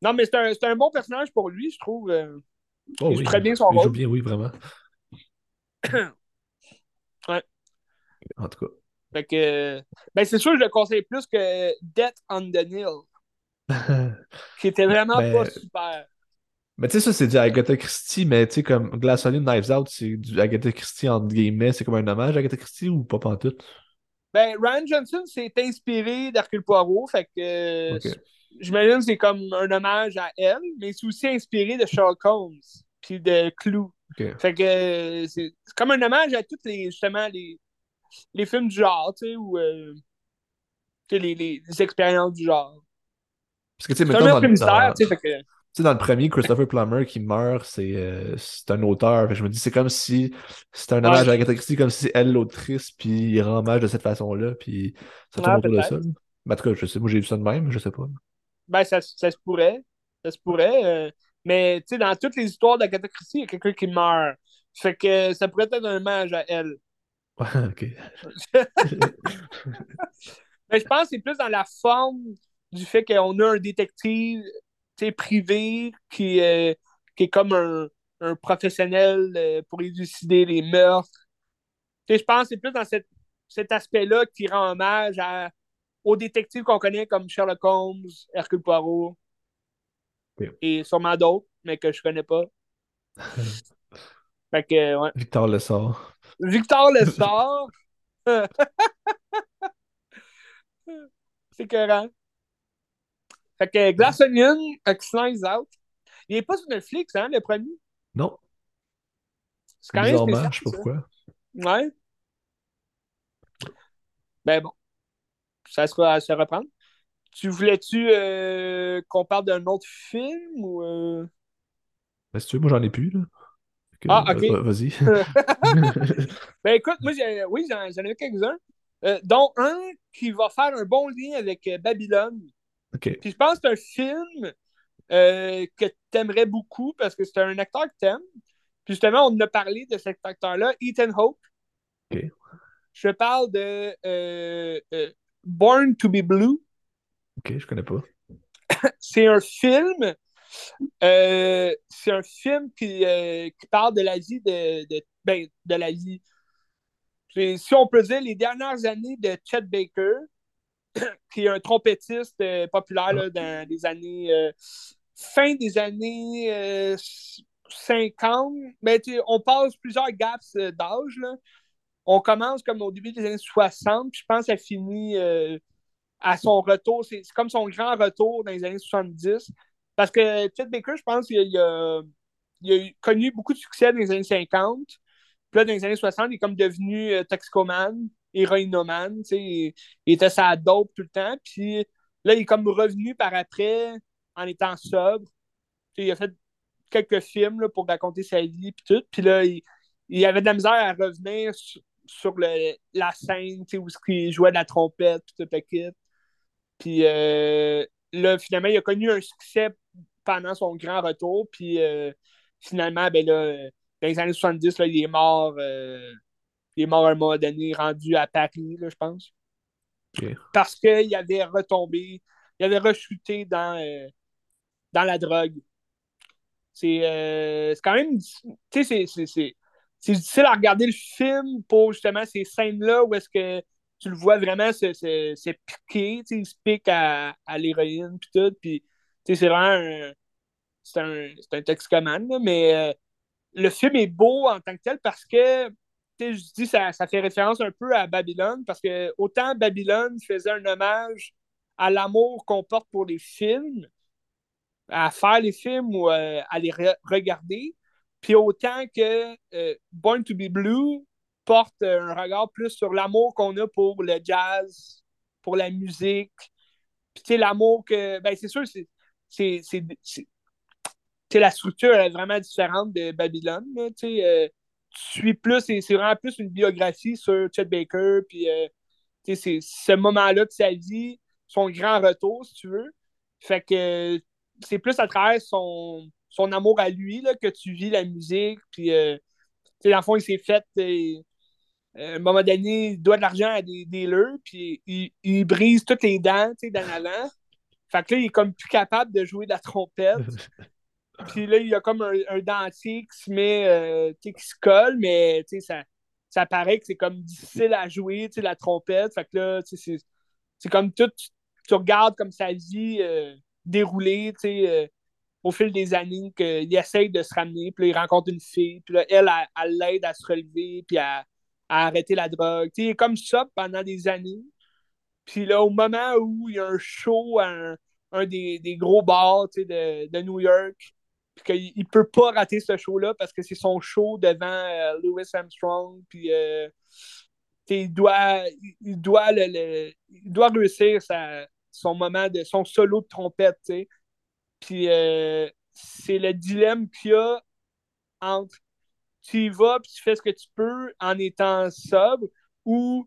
non, mais c'est un, un, bon personnage pour lui, je trouve. Euh... Oh, il joue très bien son il rôle. Il joue bien, oui, vraiment. ouais. En tout cas. Fait que, ben c'est sûr que je le conseille plus que Death on the Nile. qui était vraiment ben, pas super. Mais tu sais, ça, c'est du Agatha Christie, mais tu sais, comme Glass Onion, Knives Out, c'est du Agatha Christie, entre guillemets, c'est comme un hommage à Agatha Christie ou pas tout Ben, Ryan Johnson s'est inspiré d'Hercule Poirot, fait que j'imagine que c'est comme un hommage à elle, mais c'est aussi inspiré de Sherlock Holmes, puis de Clou. Fait que c'est comme un hommage à tous les, justement, les, les films du genre, tu sais, ou euh, les, les, expériences du genre. Parce que, tu sais, dans, sais, dans le premier, Christopher Plummer qui meurt, c'est euh, un auteur. je me dis, c'est comme si c'était un hommage à Agatha Christie, comme si c'est elle l'autrice, puis il rend hommage de cette façon-là, puis ça tourne autour de ça. Mais en tout cas, je sais, moi j'ai vu ça de même, je sais pas. Ben, ça, ça se pourrait. Ça se pourrait. Euh, mais, tu sais, dans toutes les histoires d'Agatha Christie, il y a quelqu'un qui meurt. Fait que ça pourrait être un hommage à elle. Ouais, ok. mais je pense que c'est plus dans la forme du fait qu'on a un détective privé qui, euh, qui est comme un, un professionnel euh, pour élucider les meurtres. je pense que c'est plus dans cette, cet aspect-là qui rend hommage à, aux détectives qu'on connaît comme Sherlock Holmes, Hercule Poirot et sûrement d'autres, mais que je connais pas. fait que, ouais. Victor Lessard. Victor Lessard! c'est cohérent. Fait que Glass Onion, Slice Out. Il n'est pas sur Netflix, hein, le premier? Non. C'est quand même spécial. Je sais pas pourquoi. Ouais. Ben bon. Ça sera à se reprendre. Tu voulais-tu euh, qu'on parle d'un autre film ou. euh? Ben, si tu veux, moi, j'en ai plus, là. Que, Ah, ok. va- Vas-y. Ben écoute, moi, j'ai- oui, j'en ai quelques-uns. Euh, dont un qui va faire un bon lien avec euh, Babylone. Puis je pense que c'est un film euh, que tu aimerais beaucoup parce que c'est un acteur que tu aimes. Puis justement, on a parlé de cet acteur-là, Ethan. OK. Je parle de euh, euh, Born to be Blue. OK, je connais pas. C'est un film. c'est un film qui, qui parle de la vie de, de, ben, de la vie. Si on peut dire, les dernières années de Chet Baker, qui est un trompettiste euh, populaire là, dans les années. euh, fin des années euh, 50. Ben, tu sais, on passe plusieurs gaps euh, d'âge. là. On commence comme au début des années 60, puis je pense que ça finit euh, à son retour. C'est comme son grand retour dans les années 70. Parce que Chet Baker, je pense qu'il a, il connu beaucoup de succès dans les années 50. Puis là, dans les années 60, il est comme devenu euh, toxicomane, héroïnomane. tu sais, Il, était sa dope tout le temps. Puis là, il est comme revenu par après en étant sobre. Il a fait quelques films là, pour raconter sa vie puis tout. Puis là, il, avait de la misère à revenir sur, le- la scène, tu sais, où il jouait de la trompette puis. Puis euh, là, finalement, il a connu un succès pendant son grand retour. Puis euh, finalement, ben là, dans les années 70, là, il est mort. euh, il est mort à un moment donné, rendu à Paris, là, je pense. Parce qu'il avait retombé, il avait rechuté dans, euh, dans la drogue. C'est euh, c'est quand même. Tu sais, c'est- difficile à regarder le film pour justement ces scènes-là où est-ce que tu le vois vraiment se, se, se piquer, tu sais, il se pique à, à l'héroïne puis tout. Puis, tu sais, c'est vraiment un. C'est un, c'est un toxicomane, là, mais euh, le film est beau en tant que tel parce que, je dis, ça, ça fait référence un peu à Babylone parce que autant Babylone faisait un hommage à l'amour qu'on porte pour les films, à faire les films ou euh, à les re- regarder, puis autant que euh, Born to be Blue porte euh, un regard plus sur l'amour qu'on a pour le jazz, pour la musique, puis l'amour que, ben c'est sûr, c'est la structure est vraiment différente de Babylone. tu sais, suis plus, c'est vraiment plus une biographie sur Chet Baker, puis euh, c'est ce moment-là de sa vie, son grand retour, si tu veux. Fait que c'est plus à travers son, son amour à lui là, que tu vis la musique, puis euh, dans le fond, il s'est fait. euh, à un moment donné, il doit de l'argent à des dealers, puis il, il brise toutes les dents tu sais, dans. Fait que là, il est comme plus capable de jouer de la trompette. Puis là, il y a comme un, un dentier qui se met, euh, qui se colle, mais ça, ça paraît que c'est comme difficile à jouer, la trompette. Fait que là, c'est, comme tout, tu, regardes comme sa vie euh, sais, euh, au fil des années, qu'il essaye de se ramener, puis là, il rencontre une fille, puis là, elle, elle, l'aide à se relever, puis à, arrêter la drogue. Il est comme ça pendant des années. Puis là, au moment où il y a un show à un, un des, des gros bars de, de New York, puis qu'il il peut pas rater ce show-là parce que c'est son show devant euh, Louis Armstrong, puis euh, il doit, il doit, le, le- il doit réussir son moment de son solo de trompette. Puis euh, c'est le dilemme qu'il y a entre tu y vas puis tu fais ce que tu peux en étant sobre ou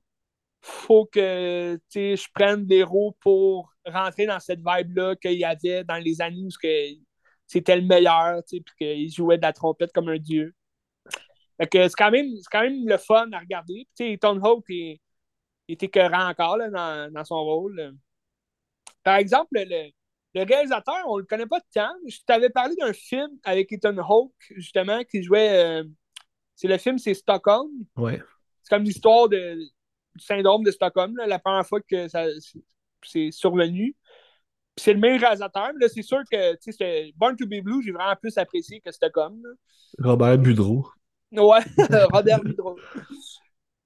faut que je prenne des roues pour rentrer dans cette vibe-là qu'il y avait dans les années où c'était le meilleur, tu sais, puis qu'il jouait de la trompette comme un dieu. Fait que c'est quand même, c'est quand même le fun à regarder. Tu sais, Tone Hawk est, il est écœurant encore là, dans, dans son rôle. Par exemple, le, le réalisateur, on le connaît pas de tant. Je t'avais parlé d'un film avec Ethan Hawke, justement, qui jouait. euh, c'est le film, c'est Stockholm. Ouais. C'est comme l'histoire de, du syndrome de Stockholm, là, la première fois que ça c'est survenu. Puis c'est le meilleur réalisateur. mais Là, c'est sûr que Born to be Blue, j'ai vraiment plus apprécié que Stockholm. là. Robert Budreau. Ouais, Robert Vidro.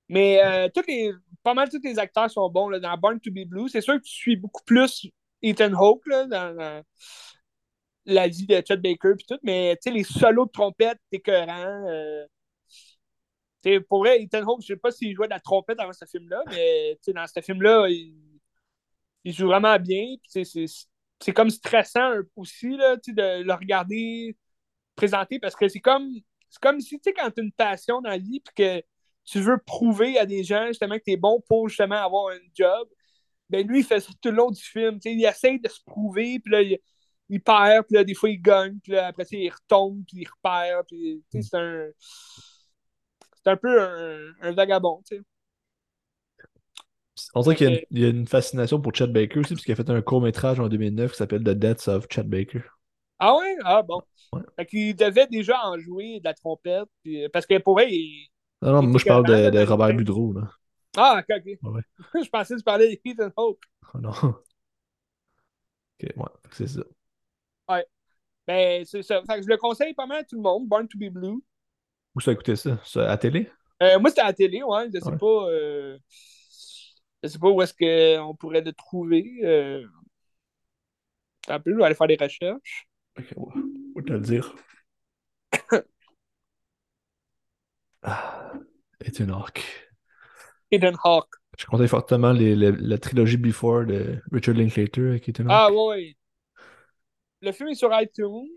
Mais euh, tous les, pas mal tous les acteurs sont bons là, dans Born to be Blue. C'est sûr que tu suis beaucoup plus Ethan Hawke là, dans, dans la vie de Chet Baker puis tout, mais tu sais, les solos de trompette, c'est écœurant. Euh, pour vrai, Ethan Hawke, je sais pas s'il jouait de la trompette avant ce film-là, mais dans ce film-là, il, il joue vraiment bien. C'est comme stressant aussi là, de le regarder présenter parce que c'est comme c'est comme si tu sais quand tu as une passion dans la vie puis que tu veux prouver à des gens justement que tu es bon pour justement avoir un job. Ben lui, il fait ça tout le long du film. il essaie de se prouver, puis là, il, perd, puis là, des fois, il gagne, puis là, après, il retombe, puis il repère. C'est un. C'est un peu un, un vagabond, tu sais. On dirait qu'il y, a une fascination pour Chet Baker aussi, parce qu'il a fait un court-métrage en 2009 qui s'appelle The Deaths of Chet Baker. Ah ouais? Ah bon. Fait qu'il devait déjà en jouer de la trompette, puis, parce que pour il. Non, non, moi je parle de, de, Robert Boudreau. Là. Ah, ok, ok. Ouais. je pensais que tu parlais de Ethan Hawke. Oh non. Ok, ouais, c'est ça. Ouais. Ben, c'est ça. Fait que je le conseille pas mal à tout le monde, Born to be Blue. Où as écouté ça? ça? À télé? Euh, moi, c'était à la télé, ouais. Je sais pas. Euh... Je sais pas où est-ce qu'on pourrait le trouver. Euh... Un peu, je vais aller faire des recherches. Ok, ouais. Où te le dire? ah, Ethan Hawke. Ethan Hawke. Je conseille fortement les, la trilogie Before de Richard Linklater avec Ethan Hawke. Ah, ouais. Le film est sur iTunes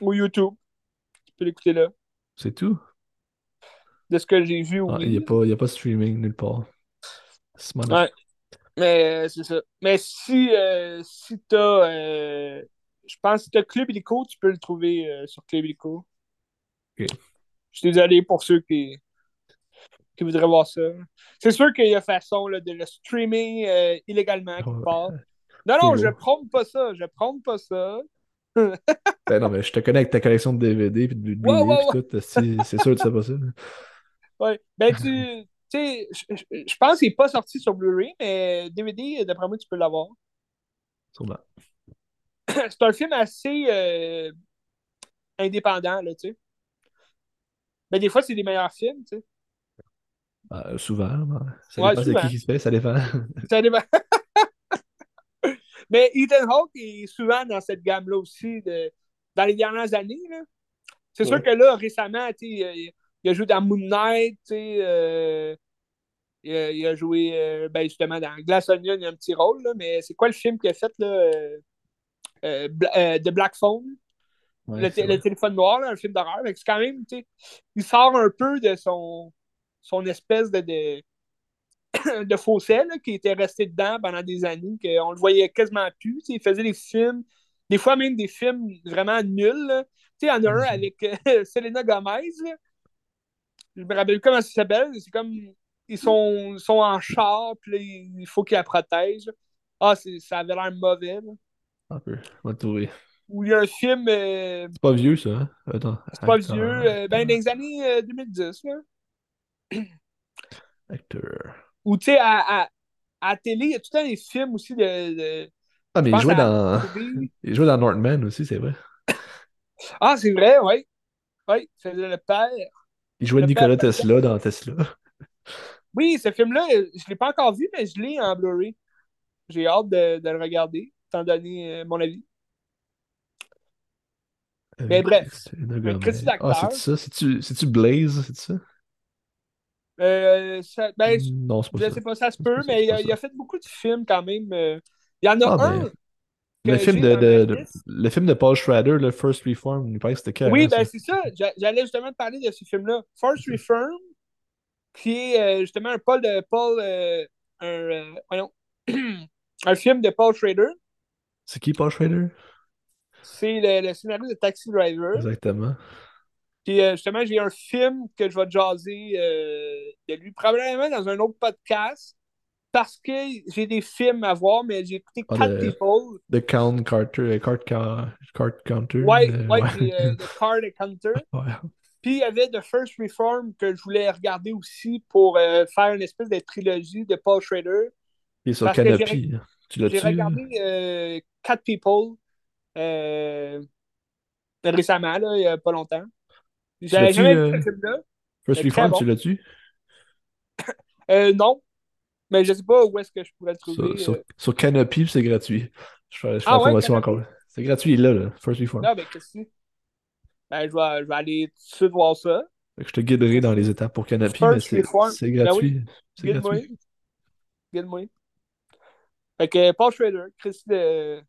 ou YouTube. Tu peux l'écouter là. C'est tout? De ce que j'ai vu, ah, Il n'y a, pas, a pas streaming nulle part. Ouais. Mais euh, c'est ça. Mais si, euh, si t'as. Euh, je pense que si t'as Club Illico, tu peux le trouver euh, sur Club Illico. Ok. Je suis désolé pour ceux qui, qui voudraient voir ça. C'est sûr qu'il y a façon là, de le streamer illégalement quelque part. Non, non, je prends pas ça. Je prends pas ça. ben non, mais je te connais avec ta collection de DVD et de Blu-ray ouais, ouais, tout. C'est sûr que c'est ça. Ouais. Ben, tu, sais, je pense qu'il n'est pas sorti sur Blu-ray, mais DVD, d'après moi, tu peux l'avoir. Sûrement. C'est un film assez euh, indépendant, là, tu sais. Mais des fois, c'est des meilleurs films, tu sais. Euh, souvent, ça dépend de qui qui se fait, ça dépend. ça dépend. mais Ethan Hawke est souvent dans cette gamme-là aussi, de... dans les dernières années, là. C'est sûr que là, récemment, tu sais, il a joué dans Moon Knight, tu sais. Euh, il, a, joué euh, ben justement dans Glass Onion, il a un petit rôle, là, mais c'est quoi le film qu'il a fait là, euh, The Black Phone? le, téléphone noir, là, un film d'horreur. C'est quand même, tu sais, il sort un peu de son, son espèce de, de, de fossé là, qui était resté dedans pendant des années, qu'on le voyait quasiment plus. Il faisait des films, des fois même des films vraiment nuls. Tu sais, en a un mm-hmm. avec Selena Gomez. Là, je me rappelle comment ça s'appelle. C'est comme ils sont, sont en char, puis il faut qu'ils la protègent. Ah, ça avait l'air mauvais. Un peu, on va trouver. Ou il y a un film. Euh, c'est pas vieux, ça, hein? Attends. C'est pas vieux. Euh, ben, dans les années 2010, euh, là. Acteur. Ou, tu sais, à, à, télé, il y a tout le temps des films aussi de. de... Ah, mais il jouait, dans... il jouait dans Northman aussi, c'est vrai. ah, c'est vrai, oui. Oui, il faisait le père. Il jouait Nikola Tesla dans Tesla. Oui, ce film-là, je ne l'ai pas encore vu, mais je l'ai en Blu-ray. J'ai hâte de, de, le regarder, étant donné euh, mon avis. Euh, mais bref, Ah, c'est ça? C'est-tu Blaze? C'est ça? Euh, ça, ben, non, pas je ça. sais pas, ça se peut, mais il a, il a, fait beaucoup de films quand même. Il y en a ah, un. Le film de, de, le film de Paul Schrader, le First Reform, il paraît que c'était Oui, ben c'est ça. J'allais justement te parler de ce film-là. First Reform, qui est euh, justement un Paul de Paul. Euh, un, euh, voyons, un film de Paul Schrader. C'est qui Paul Schrader? C'est le, le, scénario de Taxi Driver. Exactement. Puis justement, j'ai un film que je vais jaser de lui, probablement dans un autre podcast parce que j'ai des films à voir, mais j'ai écouté ah, Cat People. The Count Carter, euh, Card, Card Counter. Ouais, euh, ouais, ouais. The Card Counter. ouais. Puis il y avait The First Reform que je voulais regarder aussi pour euh, faire une espèce de trilogie de Paul Schrader. Est sur Canopy. Tu l'as J'ai regardé euh, Cat People récemment, là, il n'y a pas longtemps. J'avais jamais vu ce film-là. First Reform, tu l'as-tu? non, mais je sais pas où est-ce que je pourrais le trouver. Sur, euh... sur Canopy, c'est gratuit. Je fais, je fais ah, la promotion encore. C'est gratuit, là, là. First Reform. Non, mais qu'est-ce que ben, je vais, je vais aller tout de suite voir ça. je te guiderai dans les étapes pour Canopy, mais c'est gratuit. Ben oui. C'est gratuit. Guide-moi. Fait que Paul Schrader, Chris de.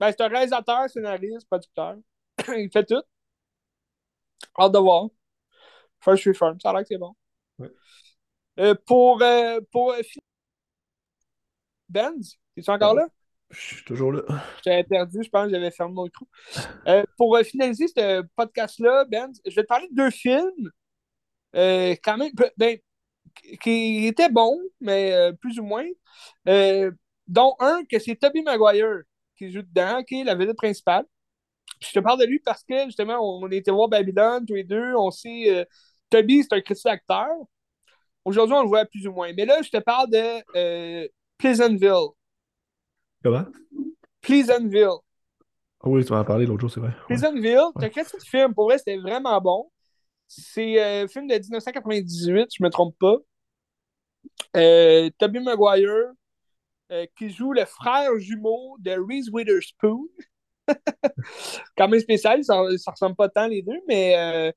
Ben, c'est un réalisateur, scénariste, producteur. il fait tout. Hâte de voir. First Reform, ça a l'air que c'est bon. Ouais. Euh, pour euh, pour euh, Benz, es-tu encore là? Je suis toujours là. J'ai interdit, je pense que j'avais fermé mon micro. Euh, pour finaliser ce podcast-là, Benz, je vais te parler de deux films. Euh, quand même, ben, qui étaient bons, mais euh, plus ou moins. dont un que c'est Toby Maguire qui joue dedans, qui est la vedette principale. Puis je te parle de lui parce que justement, on, était voir Babylone tous les deux. On sait, Toby, c'est un critique acteur. Aujourd'hui, on le voit plus ou moins. Mais là, je te parle de Pleasantville. Comment? Pleasantville. Ah oui, tu m'en as parlé l'autre jour, c'est vrai. Pleasantville, ouais. t'as ce film. Pour vrai, c'était vraiment bon. C'est euh, un film de 1998, je me trompe pas. Euh, Tobey Maguire, euh, qui joue le frère jumeau de Reese Witherspoon. Quand même spécial, ça, ça ressemble pas tant les deux, mais euh,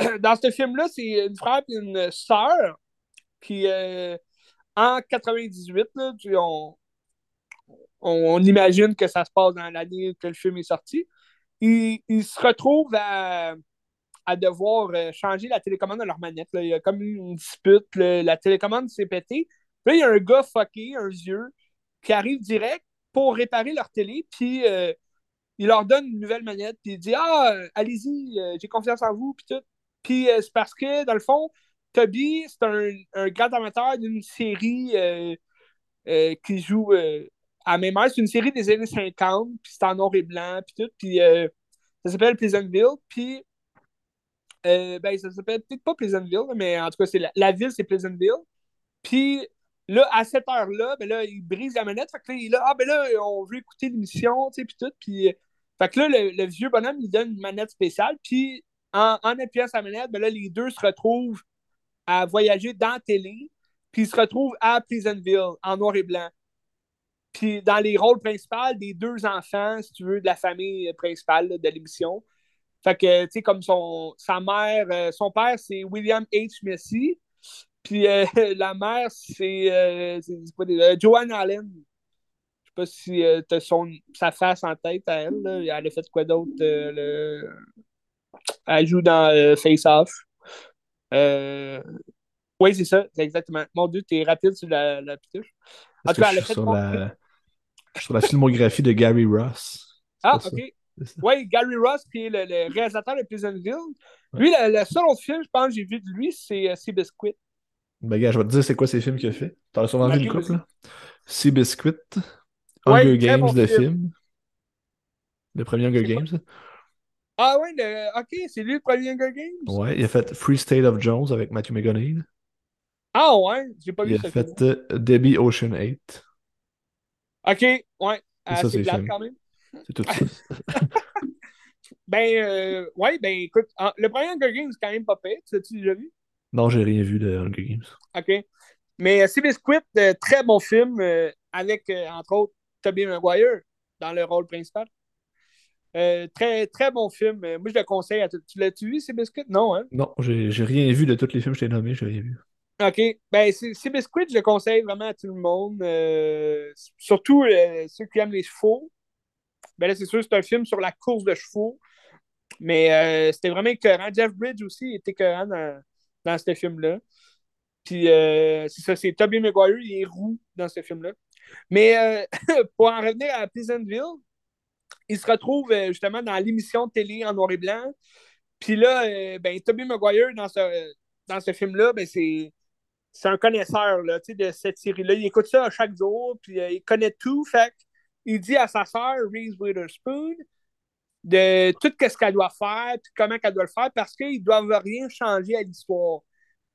dans ce film-là, c'est une frère et une sœur qui, euh, en 98, là, on, on, imagine que ça se passe dans l'année que le film est sorti. Ils, se retrouvent à, devoir euh, changer la télécommande de leur manette. Il y a comme une dispute. la télécommande s'est pétée. Puis il y a un gars fucké, un vieux, qui arrive direct pour réparer leur télé. Puis euh, il leur donne une nouvelle manette. Puis il dit Ah, allez-y, j'ai confiance en vous. Puis tout. Puis c'est parce que, dans le fond, Toby, c'est un, un grand amateur d'une série qui joue à même c'est une série des années 50, puis c'est en noir et blanc, puis tout, puis euh, ça s'appelle Pleasantville, puis euh, ben, ça s'appelle peut-être pas Pleasantville, mais en tout cas, c'est la, ville, c'est Pleasantville. Puis là, à cette heure-là, ben là, il brise la manette, fait que là, il là, ah ben là, on veut écouter l'émission, tu sais, puis tout, puis euh, fait que là, le, vieux bonhomme, il donne une manette spéciale, puis en, en appuyant sa manette, ben là, les deux se retrouvent à voyager dans la télé, puis ils se retrouvent à Pleasantville, en noir et blanc. Puis dans les rôles principaux des deux enfants, si tu veux, de la famille principale de l'émission. Fait que, tu sais, comme son, sa mère, euh, son père, c'est William H. Messi. Puis euh, la mère, c'est euh, Joanne Allen. Je sais pas si tu as sa face en tête à elle. Elle a fait quoi d'autre? Elle joue dans Face Off. Oui, c'est ça, c'est exactement. Mon Dieu, t'es rapide sur la, la pituche. En tout cas, elle a fait sur la... sur la filmographie de Gary Ross. Ah, ok. Oui, Gary Ross, qui est le, réalisateur de Pleasantville. Lui, le, seul autre film, je pense, que j'ai vu de lui, c'est euh, Seabiscuit. Ben, gars, je vais te dire c'est quoi ces films qu'il a fait. T'as sûrement vu le couple, là? Seabiscuit, Hunger Games, bon de film. film. Le premier Hunger Games. Ah ouais, le... ok, c'est lui le premier Hunger Games? Ouais, il a fait Free State of Jones avec Matthew McConaughey. Ah ouais, j'ai pas vu ça. Il a fait euh, Debbie Ocean 8. Ok, ouais. Ah, c'est plate quand même. C'est tout ça. ben, euh, ouais, ben écoute, le premier Hunger Games, c'est quand même pas pire. Tu l'as-tu déjà vu? Non, j'ai rien vu de Hunger Games. OK. Mais euh, Squid, euh, très bon film euh, avec, entre autres, Tobey Maguire dans le rôle principal. Très, très bon film. moi, je le conseille à Tu l'as-tu vu, Seabiscuit? Non, hein? Non, j'ai rien vu de tous les films que je t'ai nommés, j'ai rien vu. OK. Ben, Seabiscuit, je le conseille vraiment à tout le monde. Euh, surtout euh, ceux qui aiment les chevaux. Ben là, c'est sûr, c'est un film sur la course de chevaux. Mais euh, c'était vraiment écœurant. Jeff Bridge aussi était écœurant dans, dans ce film-là. Puis c'est ça, c'est Toby Maguire, il est roux dans ce film-là. Mais pour en revenir à Pleasantville, il se retrouve justement dans l'émission de télé en noir et blanc. Puis là, ben, Toby Maguire, dans ce, dans ce film-là, ben, c'est c'est un connaisseur là, de cette série-là. Il écoute ça chaque jour, puis euh, il connaît tout. Fait il dit à sa sœur, Reese Witherspoon, de tout ce qu'elle doit faire, puis comment elle doit le faire, parce qu'ils ne doivent rien changer à l'histoire.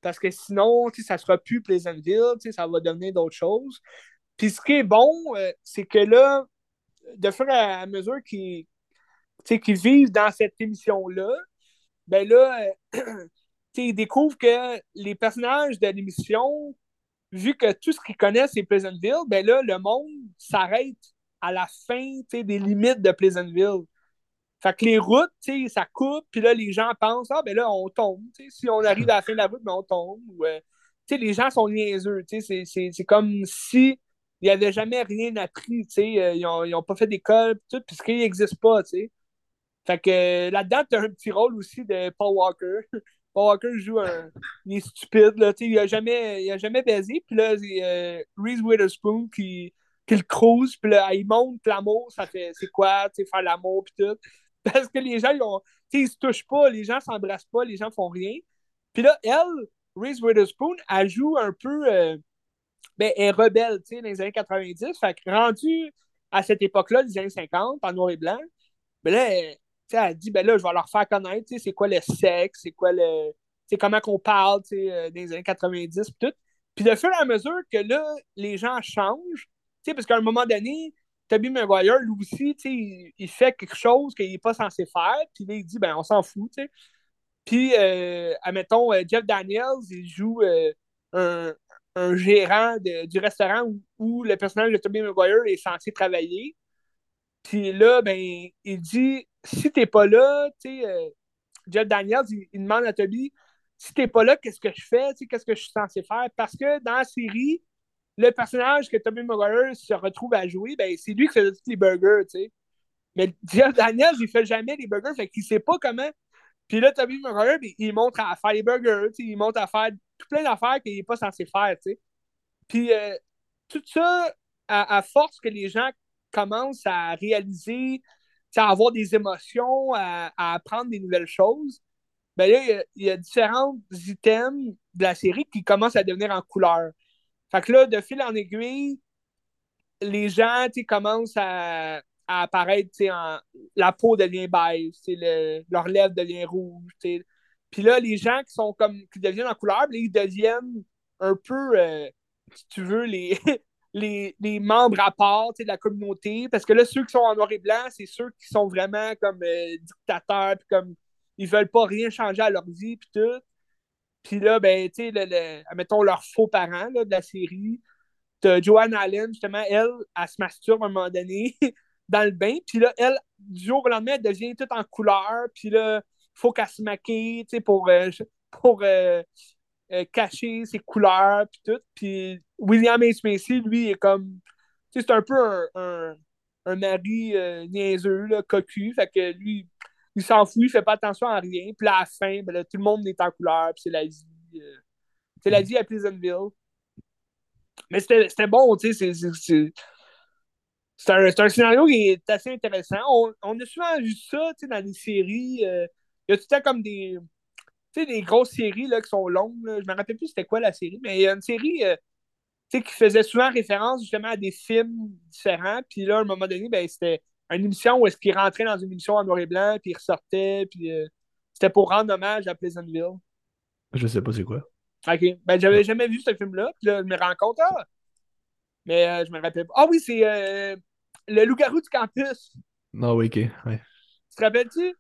Parce que sinon, ça ne sera plus Pleasantville, ça va devenir d'autres choses. Puis ce qui est bon, euh, c'est que là, de faire à mesure qu'ils vivent dans cette émission-là, ben là, euh, ils découvrent que les personnages de l'émission, vu que tout ce qu'ils connaissent, c'est Pleasantville, ben là, le monde s'arrête à la fin des limites de Pleasantville. Fait que les routes, ça coupe, puis là, les gens pensent, ah, ben là, on tombe. Si on arrive à la fin de la route, ben on tombe. Euh, les gens sont niaiseux. C'est comme si ils n'avaient jamais rien appris, tu sais. Euh, ils n'ont pas fait d'école, tout, puisqu'ils n'existent pas, tu sais. Fait que là-dedans, tu as un petit rôle aussi de Paul Walker. Paul Walker joue un. Il est stupide, là, tu sais. Il a jamais, jamais baisé. Puis là, c'est euh, Reese Witherspoon qui, qui le crouse. Puis là, il montre l'amour. Ça fait, c'est quoi, tu sais, faire l'amour, puis tout. Parce que les gens, ils, ont, ils se touchent pas, les gens s'embrassent pas, les gens font rien. Puis là, elle, Reese Witherspoon, elle joue un peu. Euh, ben, est rebelle, tu sais, dans les années 90. Fait que rendu à cette époque-là, les années 50, en noir et blanc, ben là, elle, elle dit, ben là, je vais leur faire connaître, c'est quoi le sexe, c'est quoi le. c'est comment qu'on parle, tu sais, euh, dans les années 90, puis tout. Puis de fur et à mesure que là, les gens changent, tu sais, parce qu'à un moment donné, Toby Maguire, lui aussi, sais, il, fait quelque chose qu'il n'est pas censé faire, puis là, il dit, ben, on s'en fout, tu sais. Puis, euh, admettons, euh, Jeff Daniels, il joue un, un, gérant du restaurant où, le personnage de Toby Maguire est censé travailler. Puis là, ben, il dit, si t'es pas là, tu sais, euh, Jeff Daniels, il, demande à Toby, si t'es pas là, qu'est-ce que je fais, qu'est-ce que je suis censé faire? Parce que dans la série, le personnage que Tommy Maguire se retrouve à jouer, ben, c'est lui qui fait tous les burgers, tu sais. Mais Jeff Daniels, il fait jamais les burgers, fait qu'il sait pas comment. Puis là, Tommy Maguire, ben, il montre à faire les burgers, il montre à faire tout plein d'affaires qu'il n'est pas censé faire, tu sais. Puis euh, tout ça, à, force que les gens commencent à réaliser, à avoir des émotions, à, apprendre des nouvelles choses, ben là, il y, a, il y a différents items de la série qui commencent à devenir en couleur. Fait que là, de fil en aiguille, les gens commencent à, à apparaître, en, la peau devient beige, le, leur lèvre devient rouge. Puis là, les gens qui sont comme qui deviennent en couleur, ils deviennent un peu, euh, si tu veux, les, les, les, membres à part de la communauté. Parce que là, ceux qui sont en noir et blanc, c'est ceux qui sont vraiment comme euh, dictateurs, puis comme ils veulent pas rien changer à leur vie, puis tout. Puis là, ben, tu sais, le, le, mettons leurs faux parents là, de la série. T'as Joanne Allen, justement, elle, elle se masturbe à un moment donné dans le bain. Puis là, elle, du jour au lendemain, elle devient toute en couleur. Puis là, faut qu'elle se maquille, tu sais, pour, euh, pour euh, euh, cacher ses couleurs, puis tout. Puis William H. Macy, lui, est comme, tu sais, c'est un peu un, un, un mari niaiseux, là, cocu. Fait que lui, il s'en fout, il fait pas attention à rien. Puis à la fin, ben là, tout le monde est en couleur, puis c'est la vie. C'est la vie à Pleasantville. Mais c'était bon, tu sais, c'est un, un, scénario qui est assez intéressant. On, on a souvent vu ça, tu sais, dans des séries. Euh, il y a tout le temps comme des, tu sais, des grosses séries là, qui sont longues. Là. Je me rappelle plus c'était quoi la série, mais il y a une série euh, qui faisait souvent référence justement à des films différents. Puis là, à un moment donné, ben, c'était une émission où est-ce qu'il rentrait dans une émission en noir et blanc, puis il ressortait, puis euh, c'était pour rendre hommage à Pleasantville. Je sais pas c'est quoi. Ok. Ben, j'avais jamais vu ce film-là, puis là, je me rends compte, ah! Mais euh, je me rappelle pas. Ah oui, c'est euh, Le loup-garou du campus. Non, ah oui, ok. Ouais. Tu te rappelles-tu?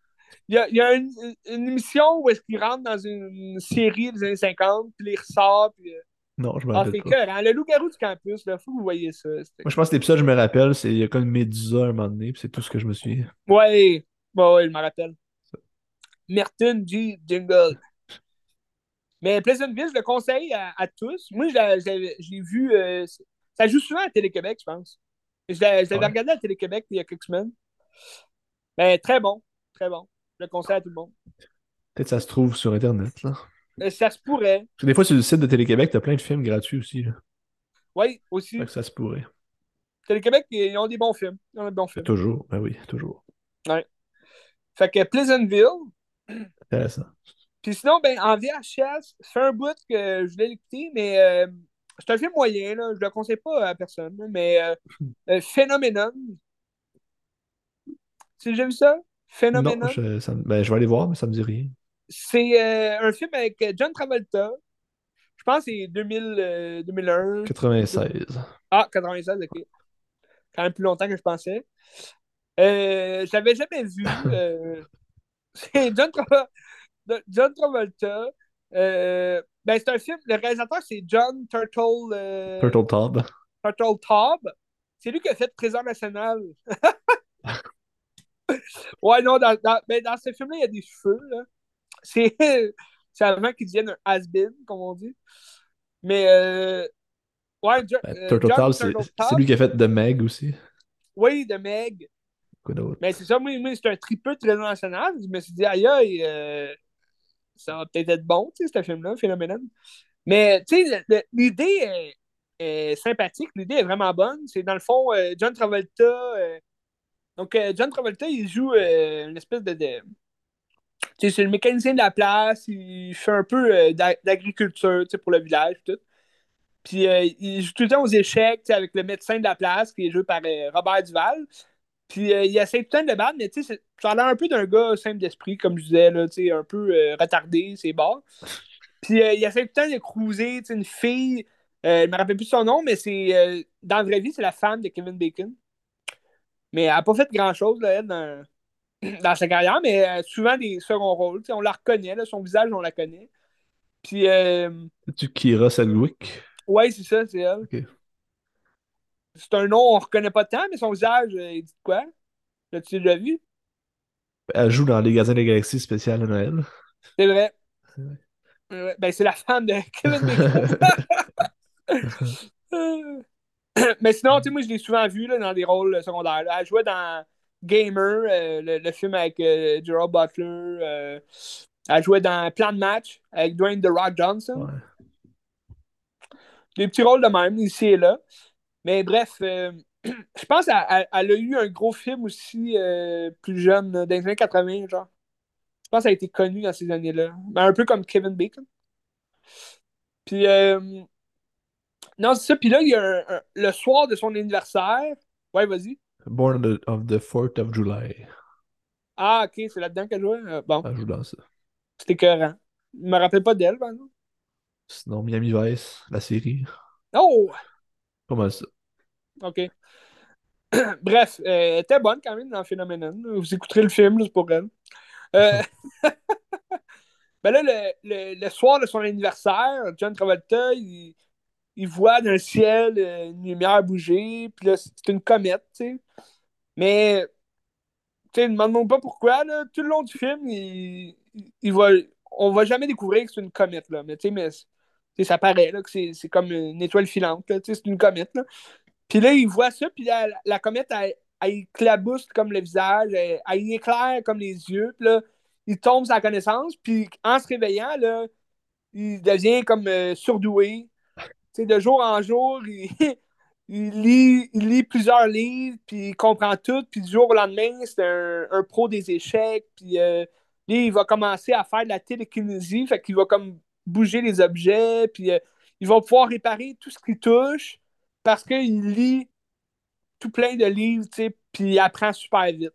Il y a, il y a une, une, émission où est-ce qu'il rentre dans une série des années 50, puis il ressort, puis. Euh, non, je me ah, rappelle ah, hein? Le loup-garou du campus, il faut que vous voyez ça. Moi, je pense que l'épisode, je me rappelle, c'est il y a comme Médusa un moment donné, puis c'est tout ce que je me suis. Ouais, ouais, ouais, je me rappelle. Merton G. Jingle. Mais Pleasantville, je le conseille à, à tous. Moi, je l'ai vu. Euh, ça joue souvent à Télé-Québec, je pense. Je l'avais ouais. regardé à Télé-Québec il y a quelques semaines. Mais très bon. Très bon. Je le conseille à tout le monde. Peut-être que ça se trouve sur Internet, là. Euh, ça se pourrait. Parce que des fois, sur le site de Télé-Québec, tu as plein de films gratuits aussi. Là. Oui, aussi. Ça, ça se pourrait. Télé-Québec, ils ont des bons films. Ils ont des bons films. Toujours, ben oui, toujours. Ouais. Fait que Pleasantville. Intéressant. Puis sinon, ben, en VHS, c'est un bout que je voulais l'écouter, mais euh, c'est un film moyen, là. Je le conseille pas à personne, mais euh, euh, Phenomenon. Tu as déjà vu ça? Phenomenon? Non, je, ça, ben, je vais aller voir, mais ça me dit rien. C'est euh, un film avec John Travolta. Je pense que c'est 2000, euh, 2001. 96. Ah, 96, ok. Quand même plus longtemps que je pensais. Euh, je l'avais jamais vu. Euh, c'est John, Tra John, Travolta. Euh, ben, c'est un film. Le réalisateur, c'est John Turtle. Euh, Turtle Taub. Turtle Taub. C'est lui qui a fait Trésor National. ouais, non, dans, dans, ben, dans ce film-là, il y a des cheveux. Là. c'est avant qu'ils deviennent un has-been, comme on dit. Mais euh, Ouais, jo Ben, euh, Turtle John Top, c'est lui qui a fait The Meg aussi. Oui, de Meg. Mais c'est ça, moi, moi c'est un tripeux très national. Je me suis dit, aïe, aïe, euh, ça va peut-être être bon, tu sais, ce film-là, phénoménal. Mais, tu sais, l'idée est, est sympathique, l'idée est vraiment bonne. C'est dans le fond, euh, John Travolta. Donc, euh, John Travolta, il joue euh, une espèce de. de- tu sais, c'est le mécanicien de la place, il fait un peu euh, d'a- d'agriculture, tu sais, pour le village, tout. Puis, il joue tout le temps aux échecs, tu sais, avec le médecin de la place, qui est joué par Robert Duval. Puis il essaie tout le temps de le battre, mais tu sais, ça a l'air un peu d'un gars simple d'esprit, comme je disais, là, tu sais, un peu retardé, c'est bas. Puis il essaie tout le temps de cruiser, tu sais, une fille, je me rappelle plus son nom, mais c'est dans la vraie vie, c'est la femme de Kevin Bacon. Mais elle n'a pas fait grand-chose, dans, dans sa carrière, mais euh, souvent des seconds rôles, tu on la reconnaît, là, son visage, on la connaît. Puis, euh, C'est-tu Kira Sedgwick? ouais, c'est ça, c'est elle. C'est un nom, on reconnaît pas tant, mais son visage, euh, il dit quoi? L'as-tu déjà vu? Elle joue dans Les Gardiens des Galaxies spécial de Noël. C'est vrai. C'est vrai. Ouais, ben, c'est la femme de Kevin. Euh, Mais sinon, tu sais, moi, je l'ai souvent vu là, dans des rôles secondaires. là. Elle jouait dans Gamer, euh, le, le film avec euh, Gerald Butler. euh, elle jouait dans Plan de match avec Dwayne The Rock Johnson. Ouais. Des petits rôles de même, ici et là. Mais bref, je pense qu'elle elle- elle a eu un gros film aussi plus jeune, dans les années 80, genre. Je pense qu'elle a été connue dans ces années-là. Ben, un peu comme Kevin Bacon. Puis, euh, non, c'est ça. Puis là, il y a un- un- le soir de son anniversaire. Ouais, vas-y. Born of the, of the 4th of July. Ah, ok, c'est là-dedans qu'elle jouait? Euh, bon, Elle joue dans ça. c'était écœurant. Je me rappelle pas d'elle, par exemple. Sinon, Miami Vice, la série. Oh! Pas mal ça. Ok. Bref, euh, elle était bonne quand même dans Phenomenon. Vous écouterez le film, c'est pour elle. Euh, ben là, le, le- le soir de son anniversaire, John Travolta, il, il voit dans le ciel euh, une lumière bouger, puis là, c'est une comète, tu sais. Mais, tu sais, demande-moi pas pourquoi, là. Tout le long du film, il, il- va, on va jamais découvrir que c'est une comète, là. Mais, tu sais, mais, ça paraît, là, que c'est comme une étoile filante. Tu sais, c'est une comète, là. Puis là, il voit ça, puis la, comète, elle, elle éclabousse comme le visage, elle, éclaire comme les yeux, puis là, il tombe sa connaissance, puis en se réveillant, là, il devient comme euh, surdoué. De jour en jour, il, lit, il lit plusieurs livres, puis il comprend tout, puis du jour au lendemain, c'est un, un pro des échecs, puis euh, il va commencer à faire de la télékinésie, fait qu'il va comme bouger les objets, puis euh, il va pouvoir réparer tout ce qu'il touche, parce qu'il lit tout plein de livres, tu puis il apprend super vite.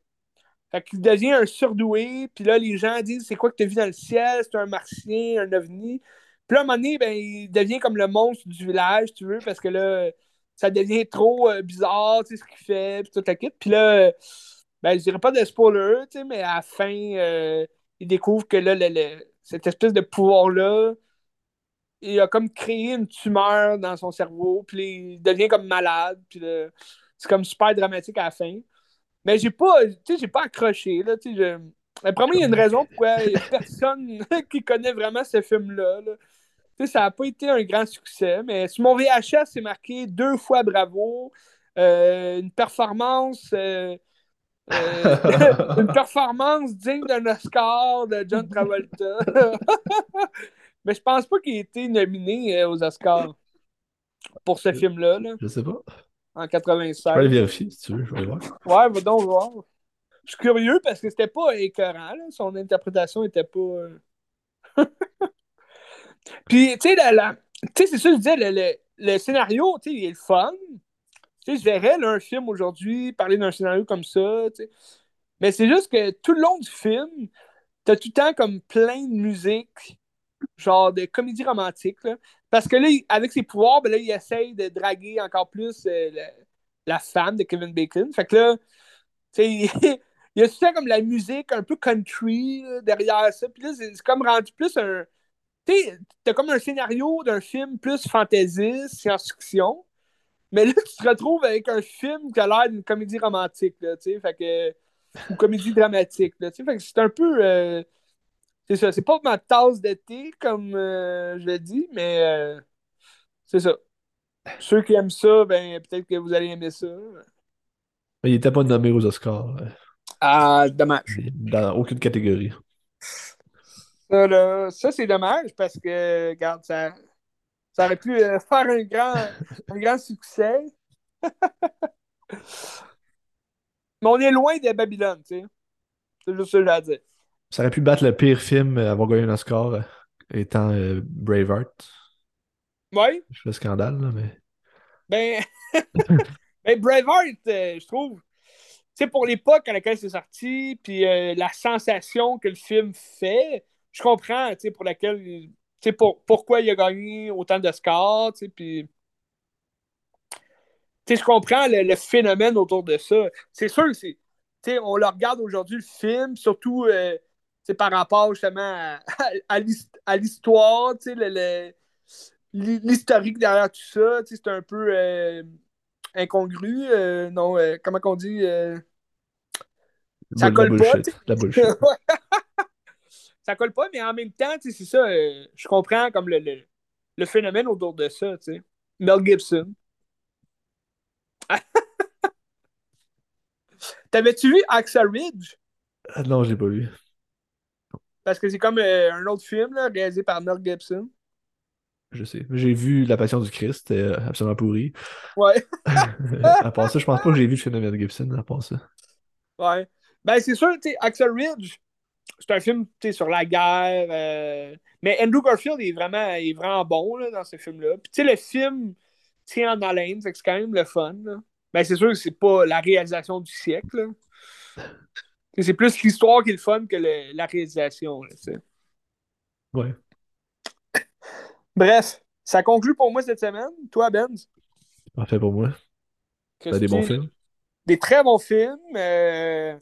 Fait qu'il devient un surdoué, puis là, les gens disent c'est quoi que tu as vu dans le ciel, c'est un martien, un ovni. Puis à un moment donné, ben, il devient comme le monstre du village, tu veux, parce que là, ça devient trop euh, bizarre, tu sais, ce qu'il fait, puis tout kit. Puis là, ben, je dirais pas de spoiler, tu sais, mais à la fin, euh, il découvre que là, le- le- cette espèce de pouvoir-là, il a comme créé une tumeur dans son cerveau, puis il devient comme malade, puis c'est comme super dramatique à la fin. Mais j'ai pas, tu sais, j'ai pas accroché, là, tu sais, il y a une raison pourquoi il a personne qui connaît vraiment ce film-là, là. Ça n'a pas été un grand succès, mais sur mon VHS, c'est marqué deux fois bravo, euh, une performance... euh, euh, une performance digne d'un Oscar de John Travolta. Mais je pense pas qu'il ait été nominé aux Oscars pour ce film-là, là, Je sais pas. en Je peux aller 96. vérifier si tu veux. Je vais aller voir. Ouais, va donc voir. Je suis curieux parce que c'était pas écœurant, là. Son interprétation était pas. Puis, tu sais, c'est ça, je disais, le, le- le scénario, tu sais, il est le fun. Tu sais, je verrais un film aujourd'hui parler d'un scénario comme ça, tu sais. Mais c'est juste que tout le long du film, t'as tout le temps comme plein de musique, genre de comédie romantique, là. Parce que là, avec ses pouvoirs, ben là, il essaye de draguer encore plus euh, la, la femme de Kevin Bacon. Fait que là, tu sais, il y a tout le temps comme la musique un peu country derrière ça. Puis là, c'est comme rendu plus un. Tu sais, t'as comme un scénario d'un film plus fantaisiste, science-fiction. Mais là, tu te retrouves avec un film qui a l'air d'une comédie romantique, là, tu sais. Fait que. Ou comédie dramatique, là, tu sais. Fait que c'est un peu. euh, c'est ça. C'est pas ma tasse d'été, comme euh, je l'ai dit, mais euh, c'est ça. Ceux qui aiment ça, ben peut-être que vous allez aimer ça. Mais il était pas nommé aux Oscars. Ah, dommage. Dans aucune catégorie. Ça, là, ça c'est dommage parce que, regarde, ça, ça aurait pu euh, faire un grand, un grand succès. Mais on est loin de Babylone, tu sais. C'est juste ça que j'ai à dire. Ça aurait pu battre le pire film à avoir gagné un Oscar euh, étant euh, Braveheart. Ouais, Je fais scandale, là, mais. ben, ben Braveheart, euh, je trouve, tu sais, pour l'époque à laquelle c'est sorti, puis la sensation que le film fait, je comprends, tu sais, pour laquelle, pour, pourquoi il a gagné autant de scores, puis, je comprends le, le phénomène autour de ça. C'est sûr que c'est, tu sais, on le regarde aujourd'hui, le film, surtout, euh, par rapport justement à, à l'hist- à l'histoire, tu sais, le- le- l'historique derrière tout ça, c'est un peu euh, incongru, euh, non, comment qu'on dit, ça La colle pas. La bullshit. ça colle pas, mais en même temps, tu sais, c'est ça, euh, je comprends comme le, le, le phénomène autour de ça, tu sais. Mel Gibson. T'avais-tu vu Axel Ridge? Ah, non, je l'ai pas vu. Parce que c'est comme euh, un autre film là, réalisé par Mel Gibson. Je sais. J'ai vu La Passion du Christ, c'était euh, absolument pourri. Ouais, à part ça, je pense pas que j'ai vu le de Mel Gibson, à part ça. ouais. Ben, c'est sûr, tu sais, Axel Ridge, c'est un film sur la guerre. euh, Mais Andrew Garfield est vraiment, est vraiment bon là, dans ce film-là. Puis, tu sais, le film tient en haleine, c'est quand même le fun. là. Ben, c'est sûr que c'est pas la réalisation du siècle. C'est plus l'histoire qui est le fun que le- la réalisation. là. Ouais. Bref, ça conclut pour moi cette semaine. Toi, Ben, Parfait pour moi. T'as des bons films? Des très bons films. euh,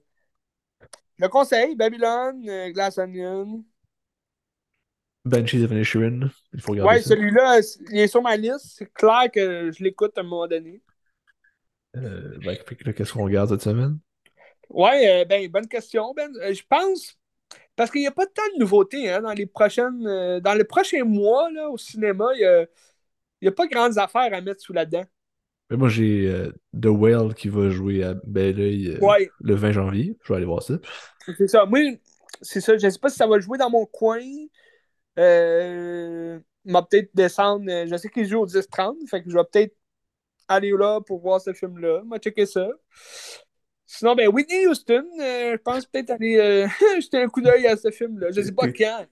Le conseil, Babylone, euh, Glass Onion. Banshees of Inisherin, il faut regarder Ouais, celui-là, il est sur ma liste. C'est clair que je l'écoute à un moment donné. Euh, ben, qu'est-ce qu'on regarde cette semaine? Ouais, euh, ben, bonne question, Ben. Euh, je pense, parce qu'il n'y a pas tant de nouveautés hein, dans les prochaines, dans les prochains mois là, au cinéma, il n'y a, a pas grandes affaires à mettre sous la dent. Mais moi, j'ai euh, The Whale qui va jouer à Bel Oeil euh, Ouais, le 20 janvier. Je vais aller voir ça. c'est ça. Moi, c'est ça. Je ne sais pas si ça va jouer dans mon coin. Euh, il va peut-être descendre. euh, Je sais qu'il joue au 10-30, fait que je vais peut-être aller là pour voir ce film-là. Va checker ça. Sinon, ben, Whitney Houston, euh, je pense peut-être aller euh, jeter un coup d'œil à ce film-là. Je sais pas quand.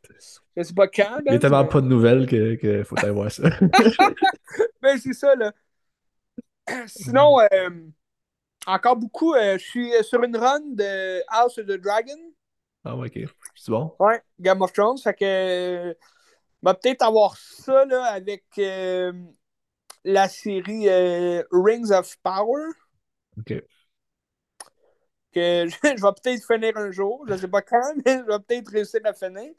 Je sais pas quand. Il n'y Ben, a tellement mais- pas de nouvelles que, que faut aller voir ça. Ben, c'est ça, là. Sinon, euh, encore beaucoup. euh, je suis sur une run de House of the Dragon. ah ouais, ok. C'est bon? Ouais, Game of Thrones. Fait que. euh, va peut-être avoir ça, là, avec euh, la série Rings of Power. Ok. Que je, je vais peut-être finir un jour. Je sais pas quand, mais je vais peut-être réussir à finir.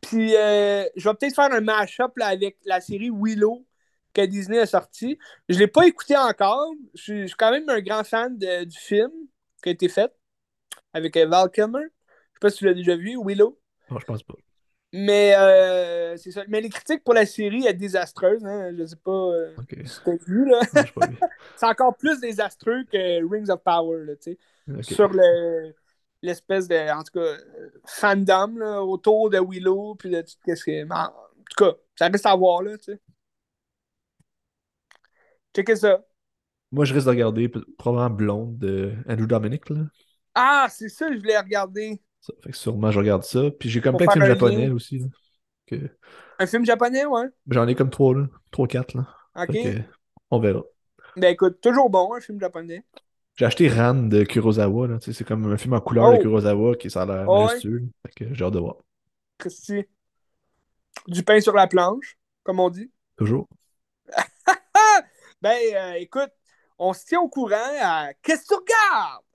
Puis, je vais peut-être faire un mash-up avec la série Willow que Disney a sorti. Je l'ai pas écouté encore. Je suis, je suis quand même un grand fan de- du film qui a été fait avec euh, Val Kilmer. Je sais pas si tu l'as déjà vu, Willow. Non, je pense pas. Mais euh, c'est ça. Mais les critiques pour la série sont désastreuses. Hein. Je sais pas euh, si t'as vu. là. C'est encore plus désastreux que Rings of Power. Là, tu sais Ok. sur le l'espèce de en tout cas fandom là, autour de Willow puis de tout ce que en tout cas ça reste à voir là tu sais checker ça Moi, je risque de regarder probablement Blonde de Andrew Dominic. Là. ah c'est ça que je voulais regarder Ça, fait que sûrement, je regarde ça. Puis j'ai comme Pour plein de films japonais lien. aussi. là, que... un film japonais ouais J'en ai comme trois, là. Trois, quatre, là. ok que, on verra. ben écoute toujours bon un film japonais J'ai acheté Ran de Kurosawa, là. C'est comme un film en couleur Oh. de Kurosawa qui ça a l'air Oh, ouais. que j'ai hâte de voir. Christy du pain sur la planche comme on dit Toujours. Ben euh, écoute on se tient au courant. À qu'est-ce que tu regardes?